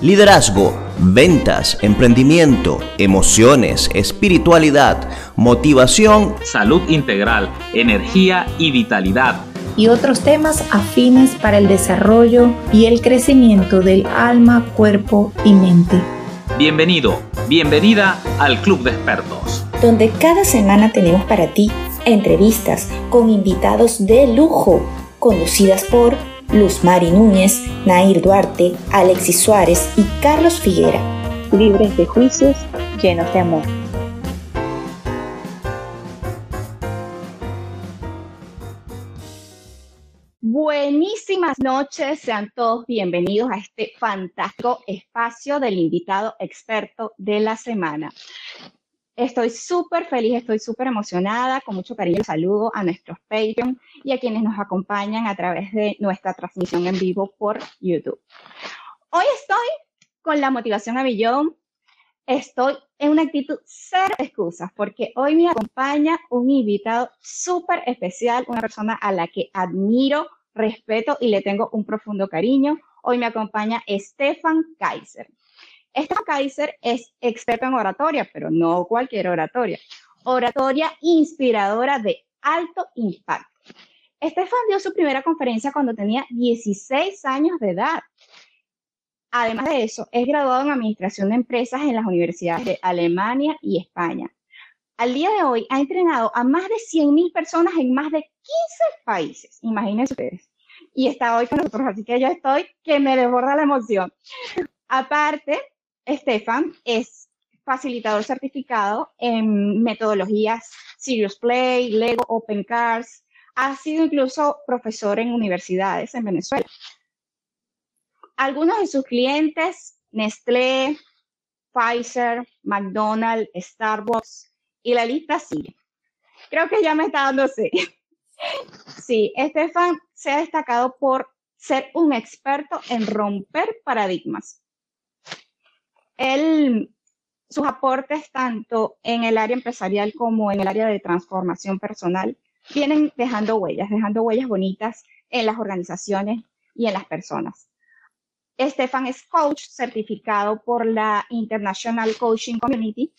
Liderazgo, ventas, emprendimiento, emociones, espiritualidad, motivación, salud integral, energía y vitalidad. Y otros temas afines para el desarrollo y el crecimiento del alma, cuerpo y mente. Bienvenido, bienvenida al Club de Expertos. Donde cada semana tenemos para ti entrevistas con invitados de lujo, conducidas por Luz Mari Núñez, Nair Duarte, Alexis Suárez y Carlos Figuera. Libres de juicios, llenos de amor. Buenísimas noches, sean todos bienvenidos a este fantástico espacio del invitado experto de la semana. Estoy súper feliz, estoy súper emocionada, con mucho cariño saludo a nuestros Patreon y a quienes nos acompañan a través de nuestra transmisión en vivo por YouTube. Hoy estoy con la motivación a millón, estoy en una actitud cero excusas, porque hoy me acompaña un invitado súper especial, una persona a la que admiro, respeto y le tengo un profundo cariño. Hoy me acompaña Stefan Kaiser. Esta Kaiser es experto en oratoria, pero no cualquier oratoria. Oratoria inspiradora de alto impacto. Estefan dio su primera conferencia cuando tenía 16 años de edad. Además de eso, es graduado en Administración de Empresas en las universidades de Alemania y España. Al día de hoy ha entrenado a más de 100.000 personas en más de 15 países. Imagínense ustedes. Y está hoy con nosotros, así que yo estoy que me desborda la emoción. Aparte, Estefan es facilitador certificado en metodologías Serious Play, Lego, Open Cars. Ha sido incluso profesor en universidades en Venezuela. Algunos de sus clientes, Nestlé, Pfizer, McDonald's, Starbucks, y la lista sigue. Creo que ya me está dando sí. Sí, Estefan se ha destacado por ser un experto en romper paradigmas él, sus aportes tanto en el área empresarial como en el área de transformación personal vienen dejando huellas, dejando huellas bonitas en las organizaciones y en las personas. Estefan es coach certificado por la International Coaching Community.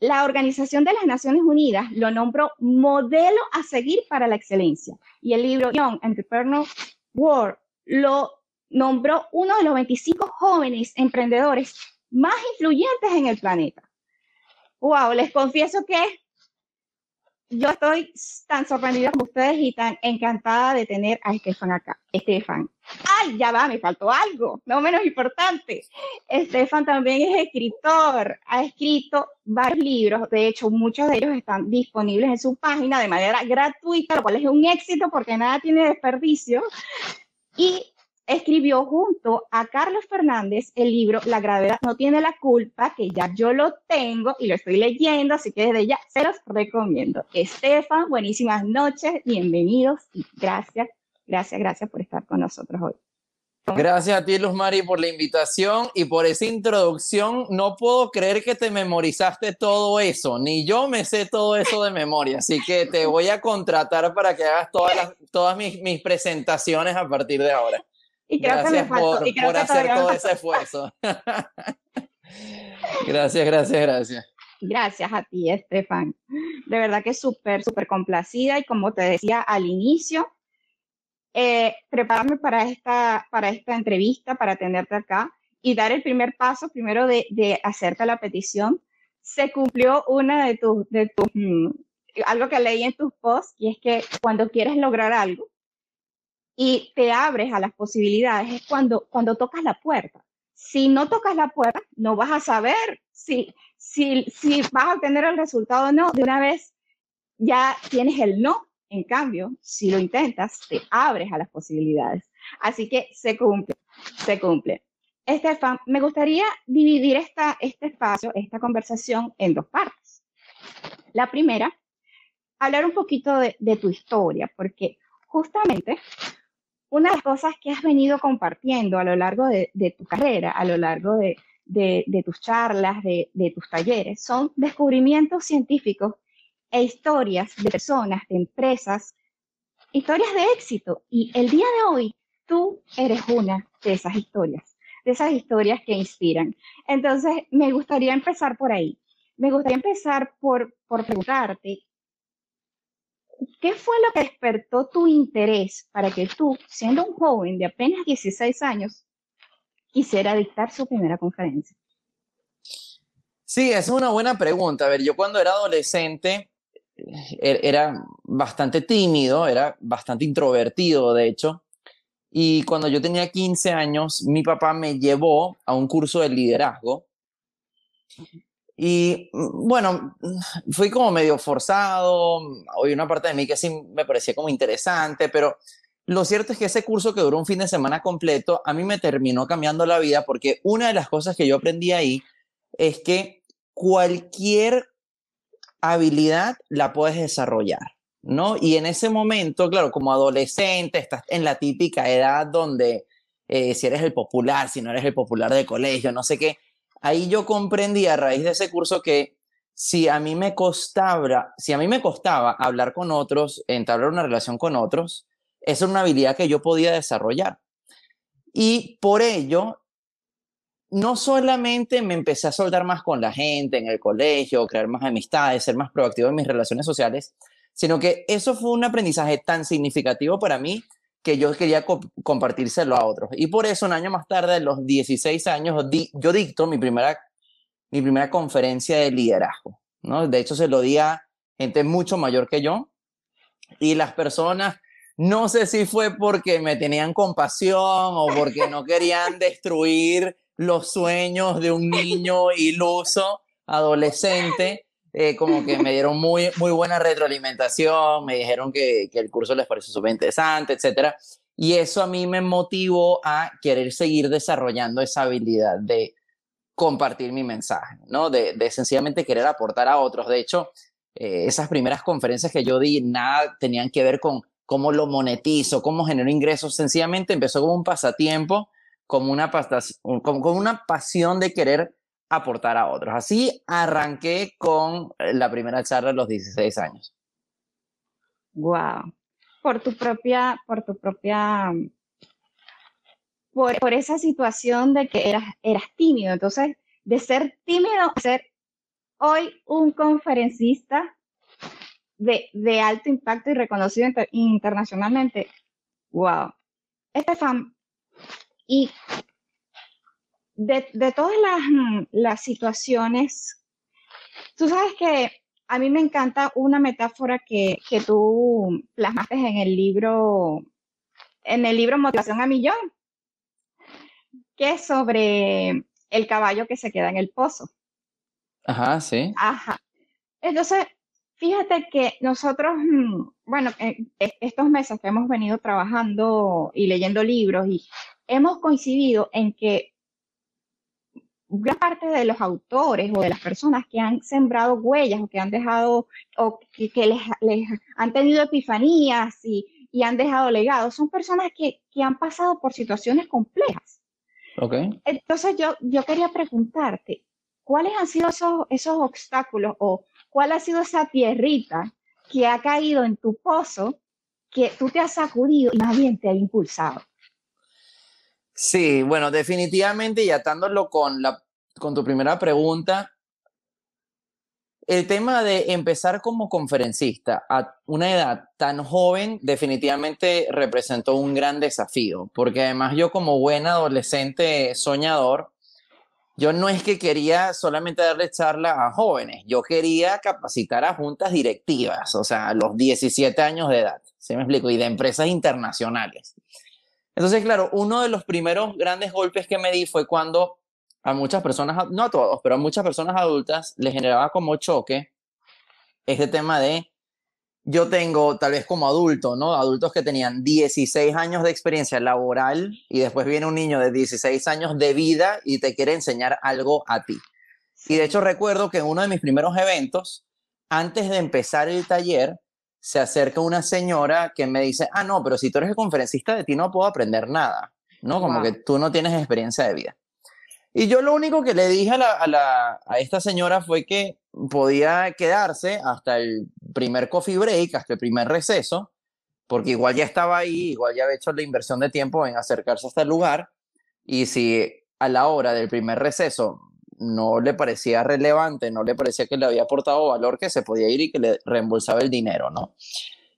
La Organización de las Naciones Unidas lo nombró modelo a seguir para la excelencia y el libro Young Entrepreneur World lo nombró uno de los 25 jóvenes emprendedores más influyentes en el planeta. Wow, les confieso que yo estoy tan sorprendida como ustedes y tan encantada de tener a Estefan acá. Estefan. Ay, ya va, me faltó algo, no menos importante. Estefan también es escritor, ha escrito varios libros, de hecho muchos de ellos están disponibles en su página de manera gratuita, lo cual es un éxito porque nada tiene desperdicio. Y escribió junto a Carlos Fernández el libro La gravedad no tiene la culpa, que ya yo lo tengo y lo estoy leyendo, así que desde ya se los recomiendo. Estefan, buenísimas noches, bienvenidos y gracias, gracias, gracias por estar con nosotros hoy. Gracias a ti, Luz Mari, por la invitación y por esa introducción. No puedo creer que te memorizaste todo eso, ni yo me sé todo eso de memoria, así que te voy a contratar para que hagas todas, todas mis, mis presentaciones a partir de ahora. Y creo gracias que me faltó. por, y creo por que hacer todo ese esfuerzo. gracias, gracias, gracias. Gracias a ti, Estefan. De verdad que súper, súper complacida y como te decía al inicio, eh, prepararme para esta, para esta entrevista, para tenerte acá y dar el primer paso, primero de, de hacerte la petición. Se cumplió una de tus, de tus, mm, algo que leí en tus posts y es que cuando quieres lograr algo, y te abres a las posibilidades es cuando, cuando tocas la puerta. Si no tocas la puerta, no vas a saber si, si, si vas a obtener el resultado o no. De una vez ya tienes el no. En cambio, si lo intentas, te abres a las posibilidades. Así que se cumple, se cumple. Estefan, me gustaría dividir esta, este espacio, esta conversación en dos partes. La primera, hablar un poquito de, de tu historia, porque justamente una de las cosas que has venido compartiendo a lo largo de, tu carrera, a lo largo de, tus charlas, de, tus talleres, son descubrimientos científicos e historias de personas, de empresas, historias de éxito. Y el día de hoy, tú eres una de esas historias. de esas historias que inspiran. Entonces, me gustaría empezar por ahí. Me gustaría empezar por, por preguntarte, ¿qué fue lo que despertó tu interés para que tú, siendo un joven de apenas 16 años, quisiera dictar su primera conferencia? Sí, es una buena pregunta. A ver, yo cuando era adolescente er, era bastante tímido, era bastante introvertido, de hecho. Y cuando yo tenía 15 años, mi papá me llevó a un curso de liderazgo. Y mm, bueno, fui como medio forzado, Hoy una parte de mí que sí me parecía como interesante, pero lo cierto es que ese curso que duró un fin de semana completo, a mí me terminó cambiando la vida porque una de las cosas que yo aprendí ahí es que cualquier habilidad la puedes desarrollar. ¿no? Y en ese momento, claro, como adolescente, estás en la típica edad donde eh, si eres el popular, si no eres el popular de colegio, no sé qué, ahí yo comprendí a raíz de ese curso que si a mí me costaba, si a mí me costaba hablar con otros, entablar una relación con otros, esa es una habilidad que yo podía desarrollar. Y por ello, no solamente me empecé a soltar más con la gente en el colegio, crear más amistades, ser más proactivo en mis relaciones sociales, sino que eso fue un aprendizaje tan significativo para mí que yo quería compartírselo a otros. Y por eso un año más tarde, a los 16 años, yo dicto mi primera, mi primera conferencia de liderazgo. ¿no? De hecho, se lo di a gente mucho mayor que yo. Y las personas, no sé si fue porque me tenían compasión o porque no querían destruir los sueños de un niño iluso, adolescente, eh, como que me dieron muy, muy buena retroalimentación, me dijeron que, que el curso les pareció súper interesante, etcétera. Y eso a mí me motivó a querer seguir desarrollando esa habilidad de compartir mi mensaje, ¿no? De, de sencillamente querer aportar a otros. De hecho, eh, esas primeras conferencias que yo di, nada tenían que ver con cómo lo monetizo, cómo genero ingresos. Sencillamente empezó como un pasatiempo, como una, como, como una pasión de querer aportar a otros. Así arranqué con eh, la primera charla a los 16 años. Wow. Por tu propia, por tu propia, por, por esa situación de que eras, eras tímido. Entonces, de ser tímido a ser hoy un conferencista de, de alto impacto y reconocido internacionalmente. Wow. Estefan, y de, todas mm, las, situaciones, tú sabes que a mí me encanta una metáfora que, que tú plasmaste en el libro, en el libro Motivación a Millón, que es sobre el caballo que se queda en el pozo. Ajá, sí. Ajá. Entonces, fíjate que nosotros, mm, bueno, estos meses que hemos venido trabajando y leyendo libros y hemos coincidido en que gran parte de los autores o de las personas que han sembrado huellas o que han dejado o que, les, han tenido epifanías y, han dejado legados son personas que, han pasado por situaciones complejas. Okay. Entonces yo, yo quería preguntarte, ¿cuáles han sido esos, esos obstáculos o cuál ha sido esa tierrita que ha caído en tu pozo que tú te has sacudido y más bien te ha impulsado? Sí, bueno, definitivamente y atándolo con, la, con tu primera pregunta, el tema de empezar como conferencista a una edad tan joven definitivamente representó un gran desafío, porque además yo como buen adolescente soñador, yo no es que quería solamente darle charla a jóvenes, yo quería capacitar a juntas directivas, o sea, a los 17 años de edad, ¿se me explico? Y de empresas internacionales. Entonces, claro, uno de los primeros grandes golpes que me di fue cuando a muchas personas, no a todos, pero a muchas personas adultas les generaba como choque este tema de yo tengo tal vez como adulto, ¿no? Adultos que tenían 16 años de experiencia laboral y después viene un niño de 16 años de vida y te quiere enseñar algo a ti. Y de hecho recuerdo que en uno de mis primeros eventos, antes de empezar el taller, se acerca una señora que me dice, ah, no, pero si tú eres el conferencista de ti no puedo aprender nada, ¿no? Como que tú no tienes experiencia de vida. Y yo lo único que le dije a, la, a, la, a esta señora fue que podía quedarse hasta el primer coffee break, hasta el primer receso, porque igual ya estaba ahí, igual ya había hecho la inversión de tiempo en acercarse hasta el lugar, y si a la hora del primer receso no le parecía relevante, no le parecía que le había aportado valor, que se podía ir y que le reembolsaba el dinero, ¿no?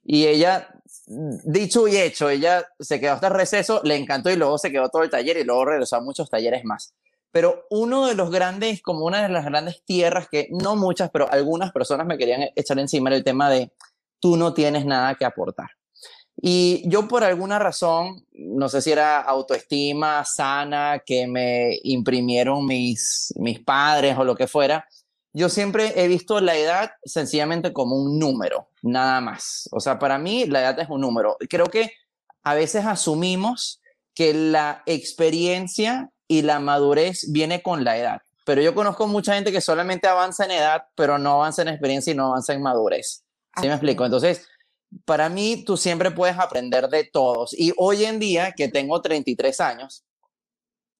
Y ella, dicho y hecho, ella se quedó hasta el receso, le encantó y luego se quedó todo el taller y luego regresó a muchos talleres más. Pero uno de los grandes, como una de las grandes tierras que no muchas, pero algunas personas me querían echar encima era el tema de tú no tienes nada que aportar. Y yo por alguna razón, no sé si era autoestima sana que me imprimieron mis, mis padres o lo que fuera, yo siempre he visto la edad sencillamente como un número, nada más. O sea, para mí la edad es un número. Creo que a veces asumimos que la experiencia y la madurez viene con la edad. Pero yo conozco mucha gente que solamente avanza en edad, pero no avanza en experiencia y no avanza en madurez. ¿Sí me explico? Entonces, para mí, tú siempre puedes aprender de todos. Y hoy en día, que tengo 33 años,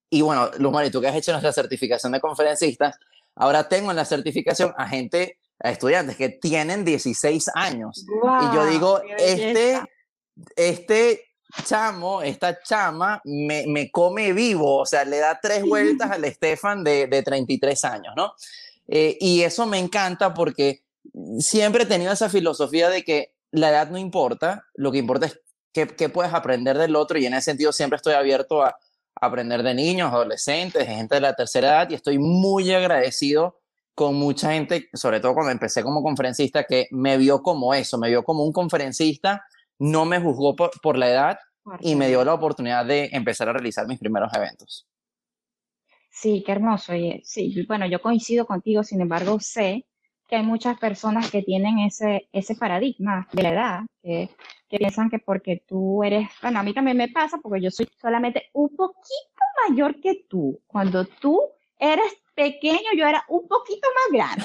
y bueno, Luz tú que has hecho nuestra certificación de conferencistas, Ahora tengo en la certificación a gente, a estudiantes que tienen 16 años. y yo digo, este, este chamo, esta chama, me, me, come vivo, o sea, le da tres vueltas al Estefan de, de 33 años, ¿no? Eh, y eso me encanta porque siempre he tenido esa filosofía de que la edad no importa, lo que importa es qué, qué puedes aprender del otro y en ese sentido siempre estoy abierto a, aprender de niños, adolescentes, de gente de la tercera edad y estoy muy agradecido con mucha gente, sobre todo cuando empecé como conferencista, que me vio como eso, me vio como un conferencista, no me juzgó por, la edad y me dio la oportunidad de empezar a realizar mis primeros eventos. Sí, qué hermoso. Sí, bueno, yo coincido contigo, sin embargo, sé que hay muchas personas que tienen ese, ese paradigma de la edad, que que piensan que porque tú eres, bueno, a mí también me pasa porque yo soy solamente un poquito mayor que tú. Cuando tú eres pequeño, yo era un poquito más grande.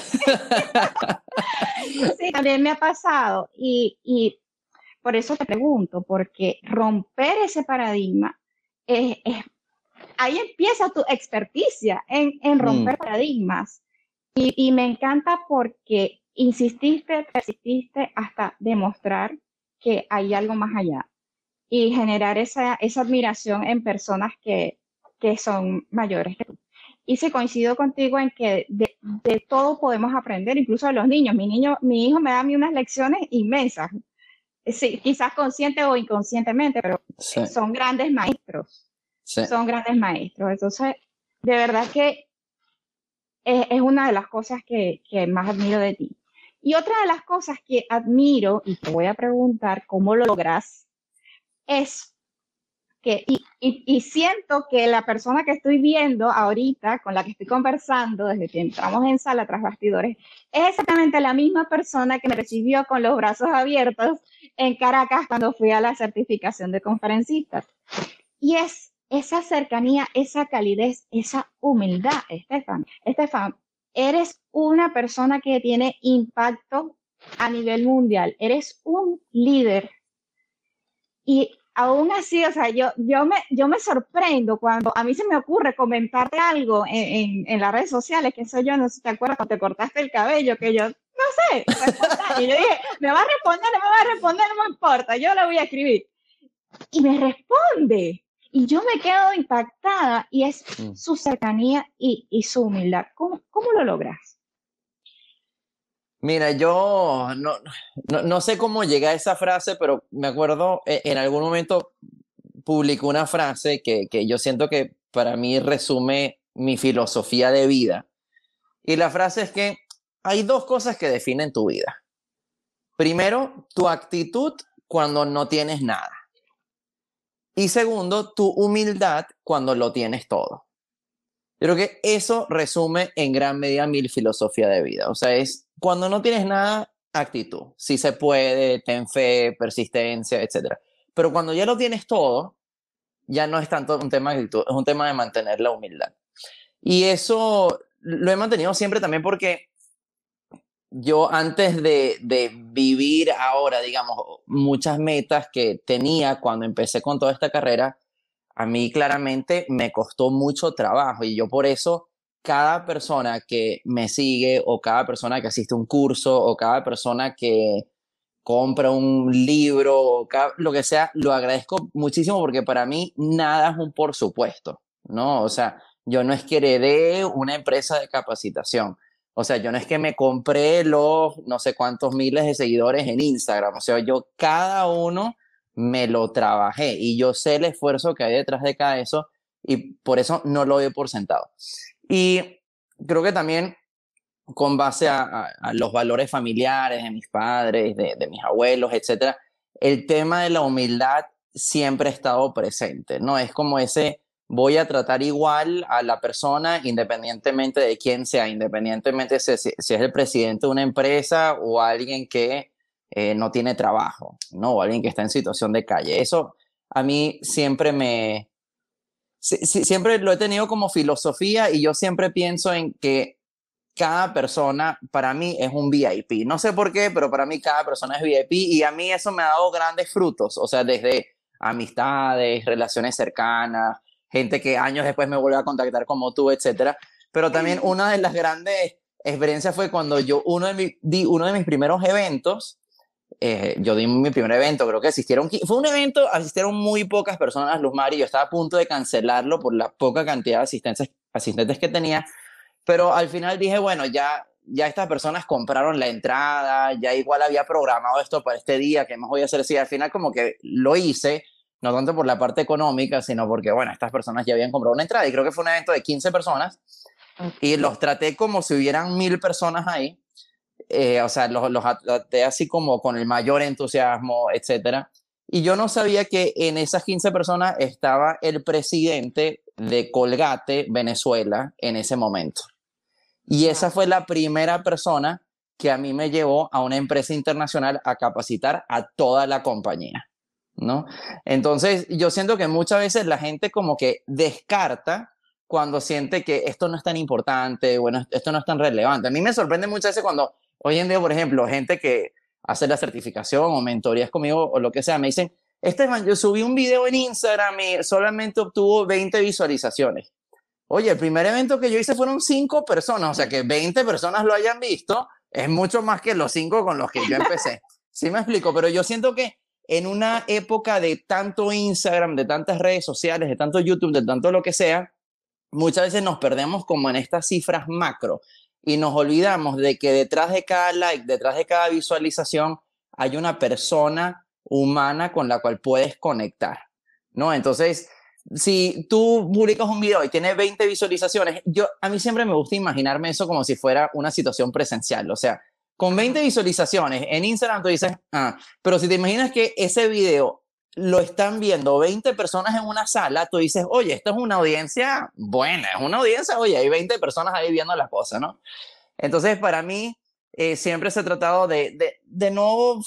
sí, también me ha pasado. Y, y, por eso te pregunto, porque romper ese paradigma es, ahí empieza tu experticia en, en mm. romper paradigmas. Y, y me encanta porque insististe, persististe hasta demostrar que hay algo más allá y generar esa, esa admiración en personas que, que son mayores que tú. Y sí coincido contigo en que de, de, todo podemos aprender, incluso de los niños. Mi niño, mi hijo me da a mí unas lecciones inmensas. Sí, quizás consciente o inconscientemente, pero son grandes maestros. Son grandes maestros. Entonces, de verdad que es, una de las cosas que, más admiro de ti. Y otra de las cosas que admiro, y te voy a preguntar cómo lo logras, es que, y, y, siento que la persona que estoy viendo ahorita, con la que estoy conversando desde que entramos en sala tras bastidores, es exactamente la misma persona que me recibió con los brazos abiertos en Caracas cuando fui a la certificación de conferencista. Y es esa cercanía, esa calidez, esa humildad, Estefan. Estefan, eres una persona que tiene impacto a nivel mundial, eres un líder. Y aún así, o sea, yo, yo, me, yo me sorprendo cuando a mí se me ocurre comentarte algo en, en, las redes sociales, que soy yo, no sé si te acuerdas cuando te cortaste el cabello, que yo, no sé, y yo dije, me va a responder, me va a responder, no me importa, yo la voy a escribir. Y me responde. Y yo me quedo impactada y es mm. su cercanía y, y su humildad. ¿Cómo, ¿Cómo, lo logras? Mira, yo no, no, no, sé cómo llegué a esa frase, pero me acuerdo eh, en algún momento publicó una frase que, que yo siento que para mí resume mi filosofía de vida. Y la frase es que hay dos cosas que definen tu vida. Primero, tu actitud cuando no tienes nada. Y segundo, tu humildad cuando lo tienes todo. Yo creo que eso resume en gran medida mi filosofía de vida. O sea, es cuando no tienes nada, actitud. Si se puede, ten fe, persistencia, etc. Pero cuando ya lo tienes todo, ya no es tanto un tema de actitud, es un tema de mantener la humildad. Y eso lo he mantenido siempre también porque yo antes de, de, vivir ahora, digamos, muchas metas que tenía cuando empecé con toda esta carrera, a mí claramente me costó mucho trabajo y yo por eso cada persona que me sigue o cada persona que asiste a un curso o cada persona que compra un libro lo que sea, lo agradezco muchísimo porque para mí nada es un por supuesto, ¿no? O sea, yo no es que heredé una empresa de capacitación. O sea, yo no es que me compré los no sé cuántos miles de seguidores en Instagram. O sea, yo cada uno me lo trabajé y yo sé el esfuerzo que hay detrás de cada eso y por eso no lo doy por sentado. Y creo que también con base a, los valores familiares de mis padres, de, de mis abuelos, etcétera, el tema de la humildad siempre ha estado presente, ¿no? Es como ese, voy a tratar igual a la persona independientemente de quién sea, independientemente si, si es el presidente de una empresa o alguien que eh, no tiene trabajo, ¿no? O alguien que está en situación de calle. Eso a mí siempre me... siempre lo he tenido como filosofía y yo siempre pienso en que cada persona para mí es un VIP. No sé por qué, pero para mí cada persona es VIP y a mí eso me ha dado grandes frutos, o sea, desde amistades, relaciones cercanas, gente que años después me vuelve a contactar como tú, etcétera. Pero también una de las grandes experiencias fue cuando yo uno de, mi, di uno de mis primeros eventos, eh, yo di mi primer evento, creo que asistieron, fue un evento, asistieron muy pocas personas, Luz Mari, yo estaba a punto de cancelarlo por la poca cantidad de asistentes, asistentes que tenía, pero al final dije, bueno, ya, ya estas personas compraron la entrada, ya igual había programado esto para este día, ¿qué más voy a hacer? Sí, al final como que lo hice, no tanto por la parte económica, sino porque, bueno, estas personas ya habían comprado una entrada y creo que fue un evento de 15 personas y los traté como si hubieran mil personas ahí. Eh, o sea, los, los traté así como con el mayor entusiasmo, etcétera. Y yo no sabía que en esas 15 personas estaba el presidente de Colgate, Venezuela, en ese momento. Y esa fue la primera persona que a mí me llevó a una empresa internacional a capacitar a toda la compañía, ¿no? Entonces, yo siento que muchas veces la gente como que descarta cuando siente que esto no es tan importante, bueno, esto no es tan relevante. A mí me sorprende muchas veces cuando hoy en día, por ejemplo, gente que hace la certificación o mentorías conmigo o lo que sea, me dicen, Esteban, yo subí un video en Instagram y solamente obtuvo 20 visualizaciones. Oye, el primer evento que yo hice fueron cinco personas, o sea que 20 personas lo hayan visto, es mucho más que los cinco con los que yo empecé. Sí me explico, pero yo siento que en una época de tanto Instagram, de tantas redes sociales, de tanto YouTube, de tanto lo que sea, muchas veces nos perdemos como en estas cifras macro y nos olvidamos de que detrás de cada like, detrás de cada visualización, hay una persona humana con la cual puedes conectar, ¿no? Entonces, si tú publicas un video y tiene 20 visualizaciones, yo a mí siempre me gusta imaginarme eso como si fuera una situación presencial, o sea, con 20 visualizaciones en Instagram tú dices, ah, pero si te imaginas que ese video lo están viendo 20 personas en una sala, tú dices, oye, esto es una audiencia buena, es una audiencia, oye, hay 20 personas ahí viendo la cosa, ¿no? Entonces, para mí, eh, siempre se ha tratado de, de, de no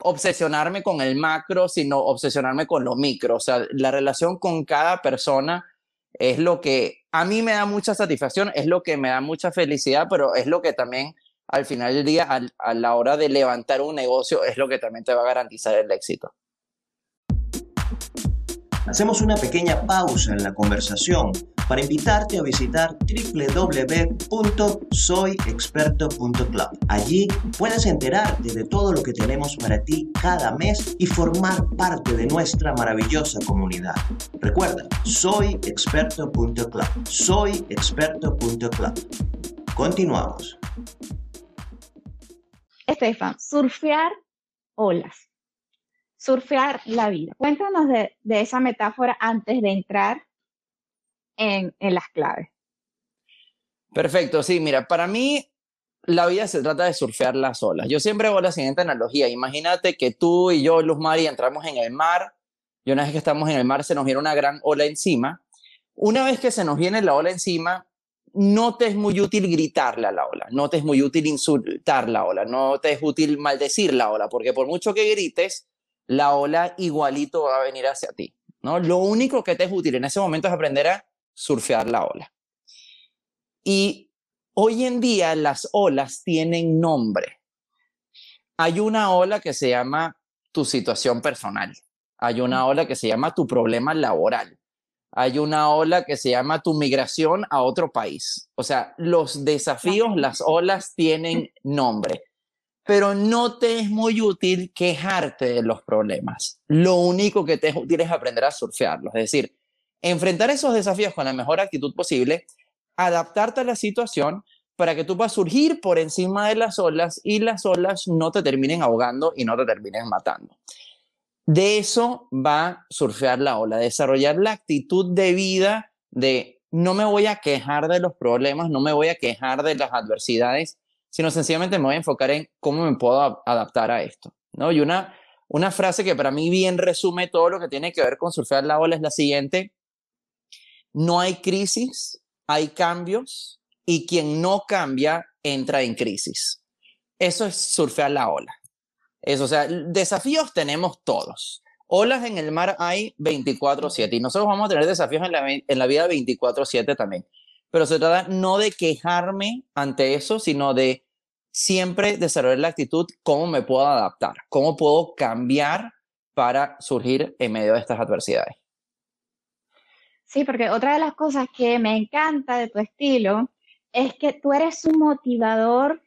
obsesionarme con el macro, sino obsesionarme con lo micro. O sea, la relación con cada persona es lo que a mí me da mucha satisfacción, es lo que me da mucha felicidad, pero es lo que también al final del día, a la hora de levantar un negocio, es lo que también te va a garantizar el éxito. Hacemos una pequeña pausa en la conversación para invitarte a visitar www.soyexperto.club. Allí puedes enterarte de todo lo que tenemos para ti cada mes y formar parte de nuestra maravillosa comunidad. Recuerda, soyexperto.club. Soyexperto.club. Continuamos. Estefan, surfear olas surfear la vida. Cuéntanos de, esa metáfora antes de entrar en, las claves. Perfecto, sí, mira, para mí la vida se trata de surfear las olas. Yo siempre hago la siguiente analogía. Imagínate que tú y yo, Luz Mari, entramos en el mar y una vez que estamos en el mar se nos viene una gran ola encima. Una vez que se nos viene la ola encima, no te es muy útil gritarle a la ola, no te es muy útil insultar la ola, no te es útil maldecir la ola, porque por mucho que grites, la ola igualito va a venir hacia ti. ¿no? Lo único que te es útil en ese momento es aprender a surfear la ola. Y hoy en día las olas tienen nombre. Hay una ola que se llama tu situación personal. Hay una ola que se llama tu problema laboral. Hay una ola que se llama tu migración a otro país. O sea, los desafíos, las olas tienen nombre pero no te es muy útil quejarte de los problemas. Lo único que te es útil es aprender a surfearlos. Es decir, enfrentar esos desafíos con la mejor actitud posible, adaptarte a la situación para que tú puedas surgir por encima de las olas y las olas no te terminen ahogando y no te terminen matando. De eso va a surfear la ola, desarrollar la actitud de vida de no me voy a quejar de los problemas, no me voy a quejar de las adversidades, sino sencillamente me voy a enfocar en cómo me puedo adaptar a esto. ¿no? Y una, una frase que para mí bien resume todo lo que tiene que ver con surfear la ola es la siguiente, no hay crisis, hay cambios y quien no cambia entra en crisis. Eso es surfear la ola. Eso, o sea, desafíos tenemos todos. Olas en el mar hay 24/7 y nosotros vamos a tener desafíos en la, en la vida 24/7 también. Pero se trata no de quejarme ante eso, sino de siempre desarrollar la actitud, cómo me puedo adaptar, cómo puedo cambiar para surgir en medio de estas adversidades. Sí, porque otra de las cosas que me encanta de tu estilo es que tú eres un motivador,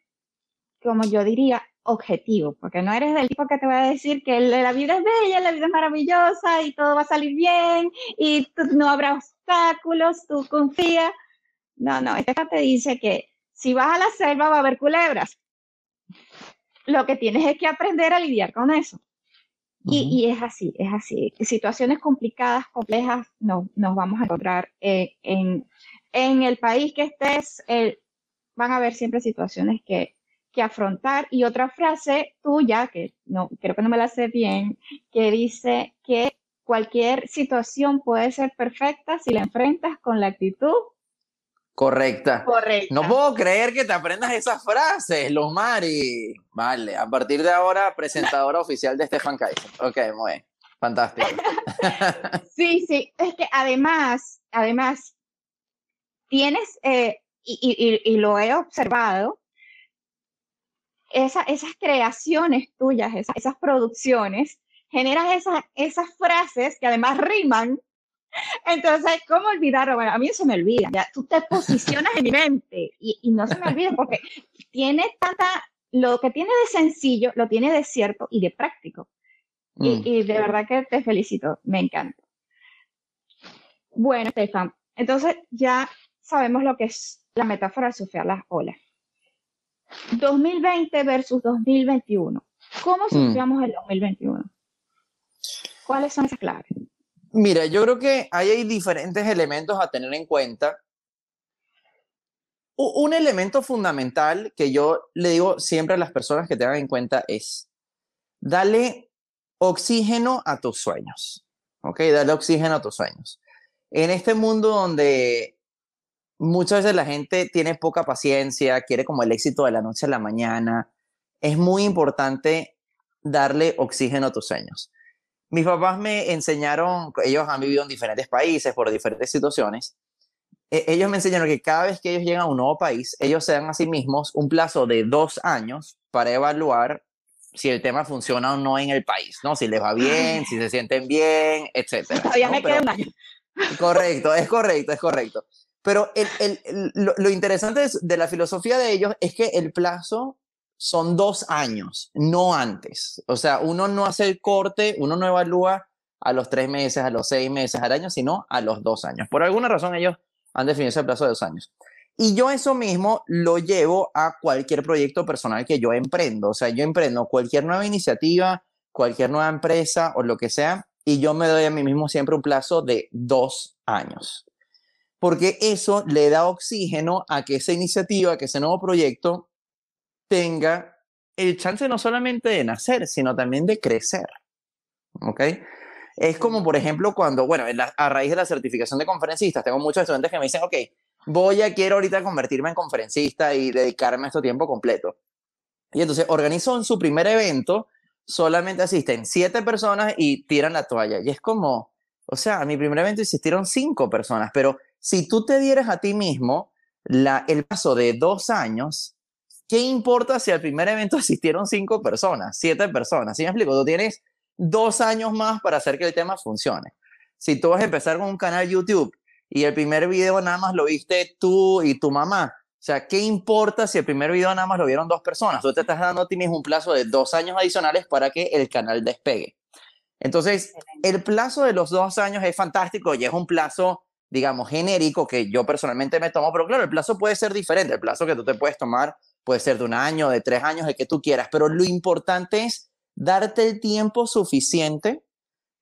como yo diría, objetivo, porque no eres del tipo que te va a decir que la vida es bella, la vida es maravillosa y todo va a salir bien y no habrá obstáculos, tú confía. No, no, este te dice que si vas a la selva va a haber culebras. Lo que tienes es que aprender a lidiar con eso. y, es así, es así. Situaciones complicadas, complejas, no, nos vamos a encontrar eh, en, en el país que estés, eh, van a haber siempre situaciones que, que afrontar. Y otra frase tuya, que no, creo que no me la sé bien, que dice que cualquier situación puede ser perfecta si la enfrentas con la actitud Correcta. Correcta. No puedo creer que te aprendas esas frases, Los Mari. Vale, a partir de ahora, presentadora oficial de Stefan Kaiser. Ok, muy bien. Fantástico. sí, sí. Es que además, además, tienes, eh, y, lo he observado, esas creaciones tuyas, esas, producciones, generan esas, esas frases que además riman. Entonces, ¿cómo olvidarlo? Bueno, a mí eso me olvida. Ya, tú te posicionas en mi mente y, y no se me olvida porque tiene tanta, lo que tiene de sencillo, lo tiene de cierto y de práctico. Y, mm. y, de verdad que te felicito, me encanta. Bueno, Stefan, entonces ya sabemos lo que es la metáfora de surfear las olas. 2020 versus 2021. ¿Cómo mm. surfeamos el 2021? ¿Cuáles son esas claves? Mira, yo creo que hay diferentes elementos a tener en cuenta. Un elemento fundamental que yo le digo siempre a las personas que tengan en cuenta es, dale oxígeno a tus sueños. ¿Ok? Dale oxígeno a tus sueños. En este mundo donde muchas veces la gente tiene poca paciencia, quiere como el éxito de la noche a la mañana. Es muy importante darle oxígeno a tus sueños. Mis papás me enseñaron, ellos han vivido en diferentes países por diferentes situaciones. E, ellos me enseñaron que cada vez que ellos llegan a un nuevo país, ellos se dan a sí mismos un plazo de dos años para evaluar si el tema funciona o no en el país, ¿no? Si les va bien, si se sienten bien, etc. Todavía me queda un año. Correcto, es correcto, es correcto. Pero lo, interesante de la filosofía de ellos es que el plazo son dos años, no antes. O sea, uno no hace el corte, uno no evalúa a los tres meses, a los seis meses, al año, sino a los dos años. Por alguna razón ellos han definido ese plazo de dos años. Y yo eso mismo lo llevo a cualquier proyecto personal que yo emprendo. O sea, yo emprendo cualquier nueva iniciativa, cualquier nueva empresa o lo que sea, y yo me doy a mí mismo siempre un plazo de dos años porque eso le da oxígeno a que esa iniciativa, que ese nuevo proyecto tenga el chance no solamente de nacer, sino también de crecer. ¿Ok? Es como, por ejemplo, cuando, bueno, a raíz de la certificación de conferencistas, tengo muchos estudiantes que me dicen, ok, voy a, quiero ahorita convertirme en conferencista y dedicarme a esto tiempo completo. Y entonces organizo en su primer evento, solamente asisten siete personas y tiran la toalla. Y es como, o sea, a mi primer evento asistieron cinco personas, pero si tú te dieras a ti mismo la, el paso de dos años, ¿qué importa si al primer evento asistieron cinco personas, siete personas? ¿Sí me explico? Tú tienes dos años más para hacer que el tema funcione. Si tú vas a empezar con un canal YouTube y el primer video nada más lo viste tú y tu mamá, o sea, ¿qué importa si el primer video nada más lo vieron dos personas? Tú te estás dando a ti mismo un plazo de dos años adicionales para que el canal despegue. Entonces, el plazo de los dos años es fantástico y es un plazo, digamos, genérico que yo personalmente me tomo, pero claro, el plazo puede ser diferente. El plazo que tú te puedes tomar puede ser de un año, de tres años, el que tú quieras, pero lo importante es darte el tiempo suficiente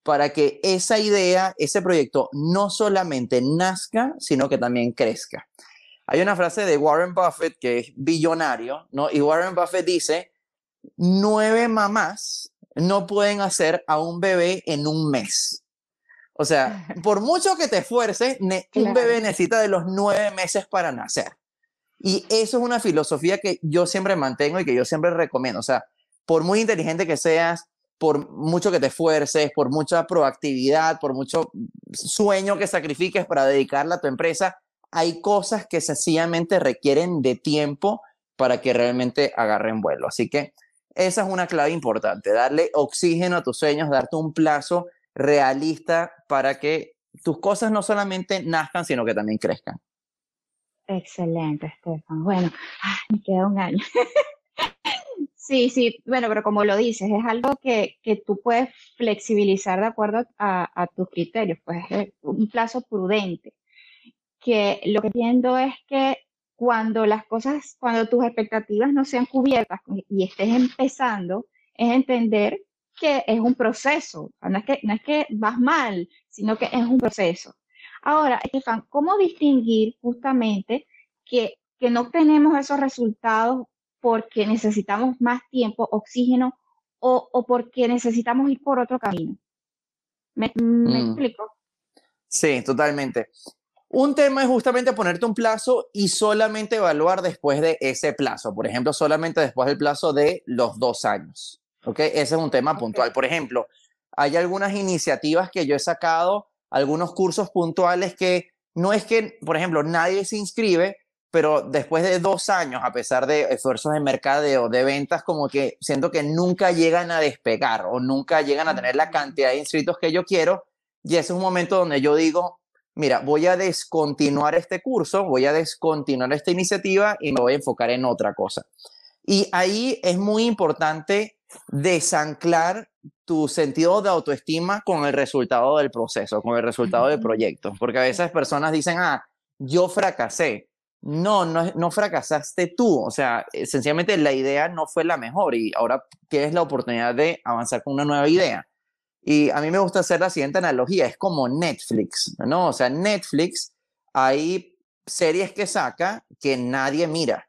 para que esa idea, ese proyecto no solamente nazca, sino que también crezca. Hay una frase de Warren Buffett que es billonario, ¿no? Y Warren Buffett dice, nueve mamás no pueden hacer a un bebé en un mes. O sea, por mucho que te esfuerces, un bebé necesita de los nueve meses para nacer. Y eso es una filosofía que yo siempre mantengo y que yo siempre recomiendo. O sea, por muy inteligente que seas, por mucho que te esfuerces, por mucha proactividad, por mucho sueño que sacrifiques para dedicarla a tu empresa, hay cosas que sencillamente requieren de tiempo para que realmente agarren vuelo. Así que esa es una clave importante, darle oxígeno a tus sueños, darte un plazo realista para que tus cosas no solamente nazcan, sino que también crezcan. Excelente, Estefan. Bueno, me queda un año. Sí, sí, bueno, pero como lo dices, es algo que, que tú puedes flexibilizar de acuerdo a, tus criterios, pues es un plazo prudente. Que lo que entiendo es que cuando las cosas, cuando tus expectativas no sean cubiertas y estés empezando, es entender que es un proceso, no es que, no es que vas mal, sino que es un proceso. Ahora, Estefan, ¿cómo distinguir justamente que, que no tenemos esos resultados porque necesitamos más tiempo, oxígeno o, porque necesitamos ir por otro camino. ¿Me, mm. explico? Sí, totalmente. Un tema es justamente ponerte un plazo y solamente evaluar después de ese plazo. Por ejemplo, solamente después del plazo de los dos años. ¿Ok? Ese es un tema puntual. Por ejemplo, hay algunas iniciativas que yo he sacado, algunos cursos puntuales que no es que, por ejemplo, nadie se inscribe, pero después de dos años, a pesar de esfuerzos de mercadeo, de ventas, como que siento que nunca llegan a despegar o nunca llegan a tener la cantidad de inscritos que yo quiero. Y ese es un momento donde yo digo, mira, voy a descontinuar este curso, voy a descontinuar esta iniciativa y me voy a enfocar en otra cosa. Y ahí es muy importante desanclar tu sentido de autoestima con el resultado del proceso, con el resultado del proyecto, porque a veces personas dicen, ah, yo fracasé, no, no, fracasaste tú, o sea, sencillamente la idea no fue la mejor y ahora tienes la oportunidad de avanzar con una nueva idea. Y a mí me gusta hacer la siguiente analogía, es como Netflix, ¿no? O sea, Netflix hay series que saca que nadie mira.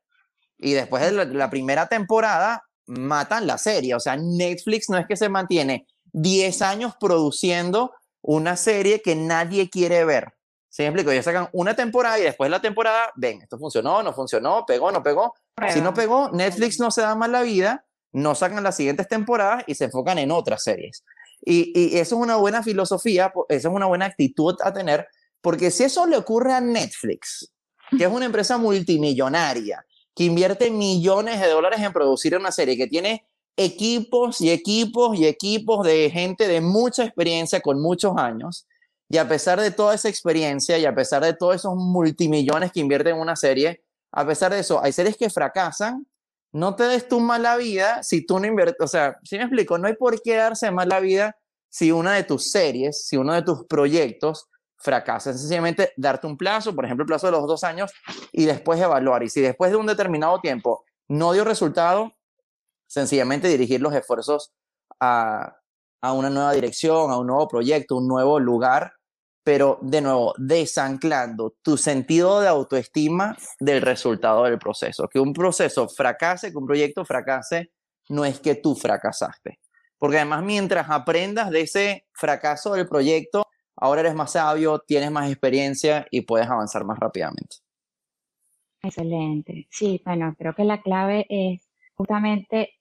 Y después de la, primera temporada matan la serie, o sea, Netflix no es que se mantiene 10 años produciendo una serie que nadie quiere ver. ¿Sí me explico? Ya sacan una temporada y después de la temporada, ven, esto funcionó, no funcionó, pegó, no pegó. Si no pegó, Netflix no se da más la vida, no sacan las siguientes temporadas y se enfocan en otras series. Y, y eso es una buena filosofía, eso es una buena actitud a tener, porque si eso le ocurre a Netflix, que es una empresa multimillonaria, que invierte millones de dólares en producir una serie, que tiene equipos y equipos y equipos de gente de mucha experiencia con muchos años, y a pesar de toda esa experiencia y a pesar de todos esos multimillones que invierten en una serie, a pesar de eso, hay series que fracasan. No te des tú mala vida si tú no inviertes. O sea, si me explico, no hay por qué darse mala vida si una de tus series, si uno de tus proyectos fracasa. sencillamente darte un plazo, por ejemplo, el plazo de los dos años, y después evaluar. Y si después de un determinado tiempo no dio resultado, sencillamente dirigir los esfuerzos a, a una nueva dirección, a un nuevo proyecto, un nuevo lugar pero de nuevo, desanclando tu sentido de autoestima del resultado del proceso. Que un proceso fracase, que un proyecto fracase, no es que tú fracasaste. Porque además, mientras aprendas de ese fracaso del proyecto, ahora eres más sabio, tienes más experiencia y puedes avanzar más rápidamente. Excelente. Sí, bueno, creo que la clave es justamente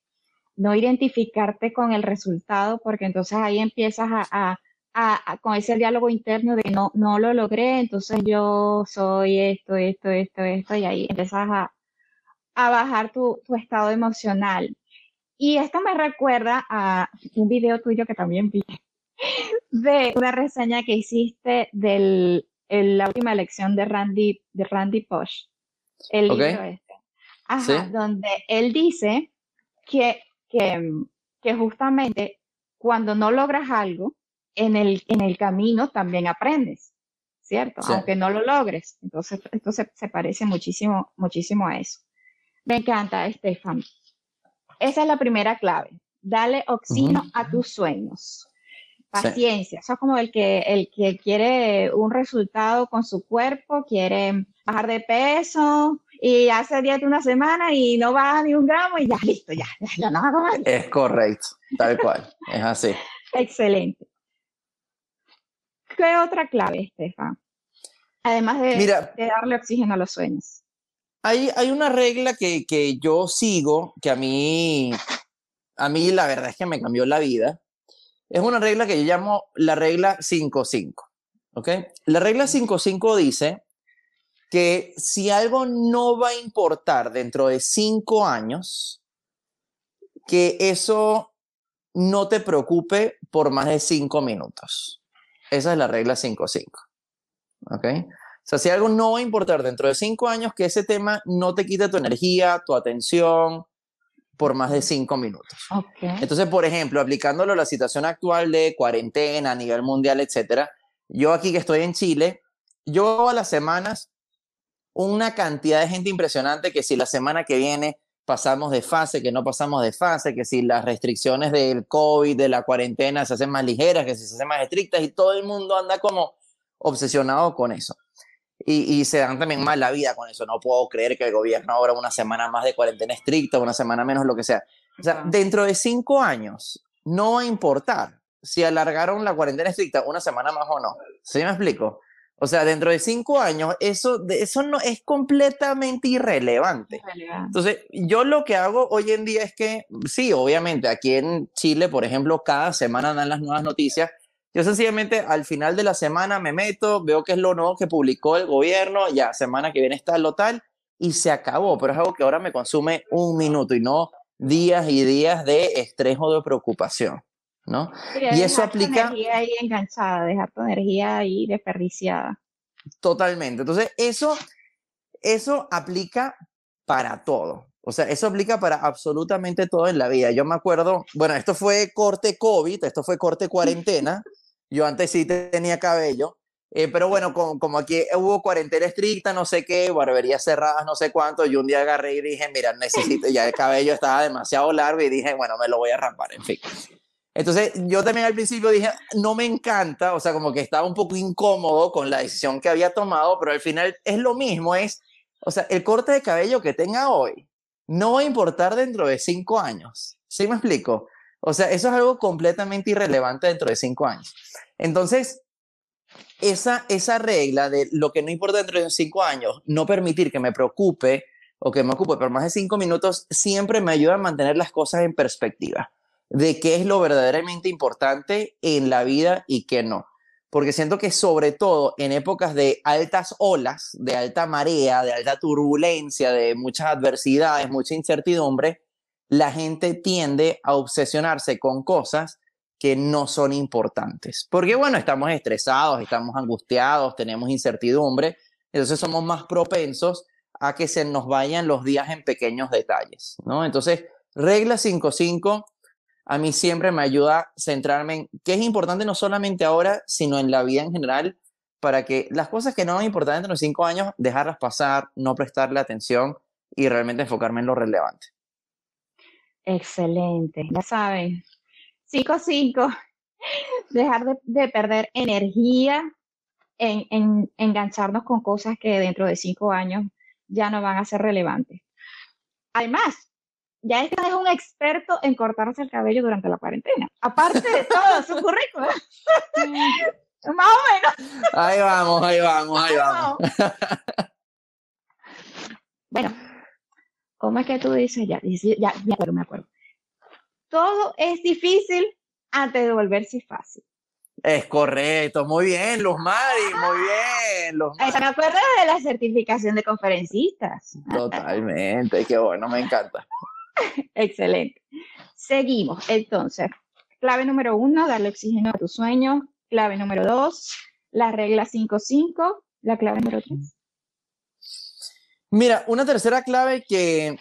no identificarte con el resultado, porque entonces ahí empiezas a con ese diálogo interno de no, no lo logré, entonces yo soy esto, esto, esto, esto, y ahí empiezas a, bajar tu, estado emocional. Y esto me recuerda a un video tuyo que también vi, de una reseña que hiciste de la última elección de Randy, de Randy Posh, el libro este. Ajá, donde él dice que, que, que justamente cuando no logras algo, en el, en el camino también aprendes, ¿cierto? Sí. Aunque no lo logres. Entonces, esto se, se parece muchísimo, muchísimo a eso. Me encanta, Estefan. Esa es la primera clave. Dale oxígeno a tus sueños. Paciencia. Eso es como el que, el que quiere un resultado con su cuerpo, quiere bajar de peso y hace dieta una semana y no baja ni un gramo y ya listo, ya, ya, ya no hago más. Es correcto, tal cual, es así. Excelente. ¿Qué otra clave, Estefan? Además de, Mira, de darle oxígeno a los sueños. hay, hay una regla que, que yo sigo que a mí, a mí la verdad es que me cambió la vida. Es una regla que yo llamo la regla 5-5. ¿Ok? La regla 5-5 dice que si algo no va a importar dentro de cinco años, que eso no te preocupe por más de cinco minutos. Esa es la regla 5-5. ¿Ok? O sea, si algo no va a importar dentro de cinco años, que ese tema no te quite tu energía, tu atención por más de cinco minutos. Ok. Entonces, por ejemplo, aplicándolo a la situación actual de cuarentena a nivel mundial, etcétera, yo aquí que estoy en Chile, yo a las semanas una cantidad de gente impresionante que si la semana que viene pasamos de fase, que no pasamos de fase, que si las restricciones del COVID, de la cuarentena se hacen más ligeras, que si se hacen más estrictas y todo el mundo anda como obsesionado con eso. Y, y se dan también mal la vida con eso. No puedo creer que el gobierno ahora una semana más de cuarentena estricta, una semana menos, lo que sea. O sea, dentro de cinco años no va a importar si alargaron la cuarentena estricta una semana más o no. ¿Sí me explico? O sea, dentro de cinco años, eso, eso no es completamente irrelevante. Relevante. Entonces, yo lo que hago hoy en día es que, sí, obviamente, aquí en Chile, por ejemplo, cada semana dan las nuevas noticias. Yo sencillamente al final de la semana me meto, veo qué es lo nuevo que publicó el gobierno, ya, semana que viene está lo tal, y se acabó. Pero es algo que ahora me consume un minuto y no días y días de estrés o de preocupación, ¿no? Y eso aplica- energía ahí enganchada, dejar tu energía ahí desperdiciada. Totalmente. Entonces, eso, eso aplica para todo. O sea, eso aplica para absolutamente todo en la vida. Yo me acuerdo, bueno, esto fue corte COVID, esto fue corte cuarentena. Yo antes sí tenía cabello, eh, pero bueno, como, como aquí hubo cuarentena estricta, no sé qué, barberías cerradas, no sé cuánto, yo un día agarré y dije, mira, necesito, ya el cabello estaba demasiado largo y dije, bueno, me lo voy a raspar, en fin. Entonces, yo también al principio dije, no me encanta, o sea, como que estaba un poco incómodo con la decisión que había tomado, pero al final es lo mismo, es, o sea, el corte de cabello que tenga hoy no va a importar dentro de cinco años. ¿Sí me explico? O sea, eso es algo completamente irrelevante dentro de cinco años. Entonces, esa, esa regla de lo que no importa dentro de cinco años, no permitir que me preocupe o que me ocupe por más de cinco minutos, siempre me ayuda a mantener las cosas en perspectiva de qué es lo verdaderamente importante en la vida y qué no. Porque siento que sobre todo en épocas de altas olas, de alta marea, de alta turbulencia, de muchas adversidades, mucha incertidumbre, la gente tiende a obsesionarse con cosas que no son importantes. Porque bueno, estamos estresados, estamos angustiados, tenemos incertidumbre, entonces somos más propensos a que se nos vayan los días en pequeños detalles, ¿no? Entonces, regla 5.5 a mí siempre me ayuda a centrarme en qué es importante no solamente ahora, sino en la vida en general, para que las cosas que no a importar dentro de cinco años, dejarlas pasar, no prestarle atención y realmente enfocarme en lo relevante. Excelente, ya saben. 5-5, dejar de, de perder energía en, en engancharnos con cosas que dentro de cinco años ya no van a ser relevantes. Además, ya este es un experto en cortarse el cabello durante la cuarentena. Aparte de todo, su currículum. Más o menos. Ahí vamos, ahí vamos, ahí vamos. Bueno, ¿cómo es que tú dices? Ya, ya, me acuerdo, me acuerdo. Todo es difícil antes de volverse fácil. Es correcto, muy bien, Luz Mari, muy bien, Luz ¿Se me acuerda de la certificación de conferencistas? Totalmente, qué bueno, me encanta. Excelente. Seguimos. Entonces, clave número uno, darle oxígeno a tus sueños. Clave número dos, la regla 5-5. La clave número tres. Mira, una tercera clave que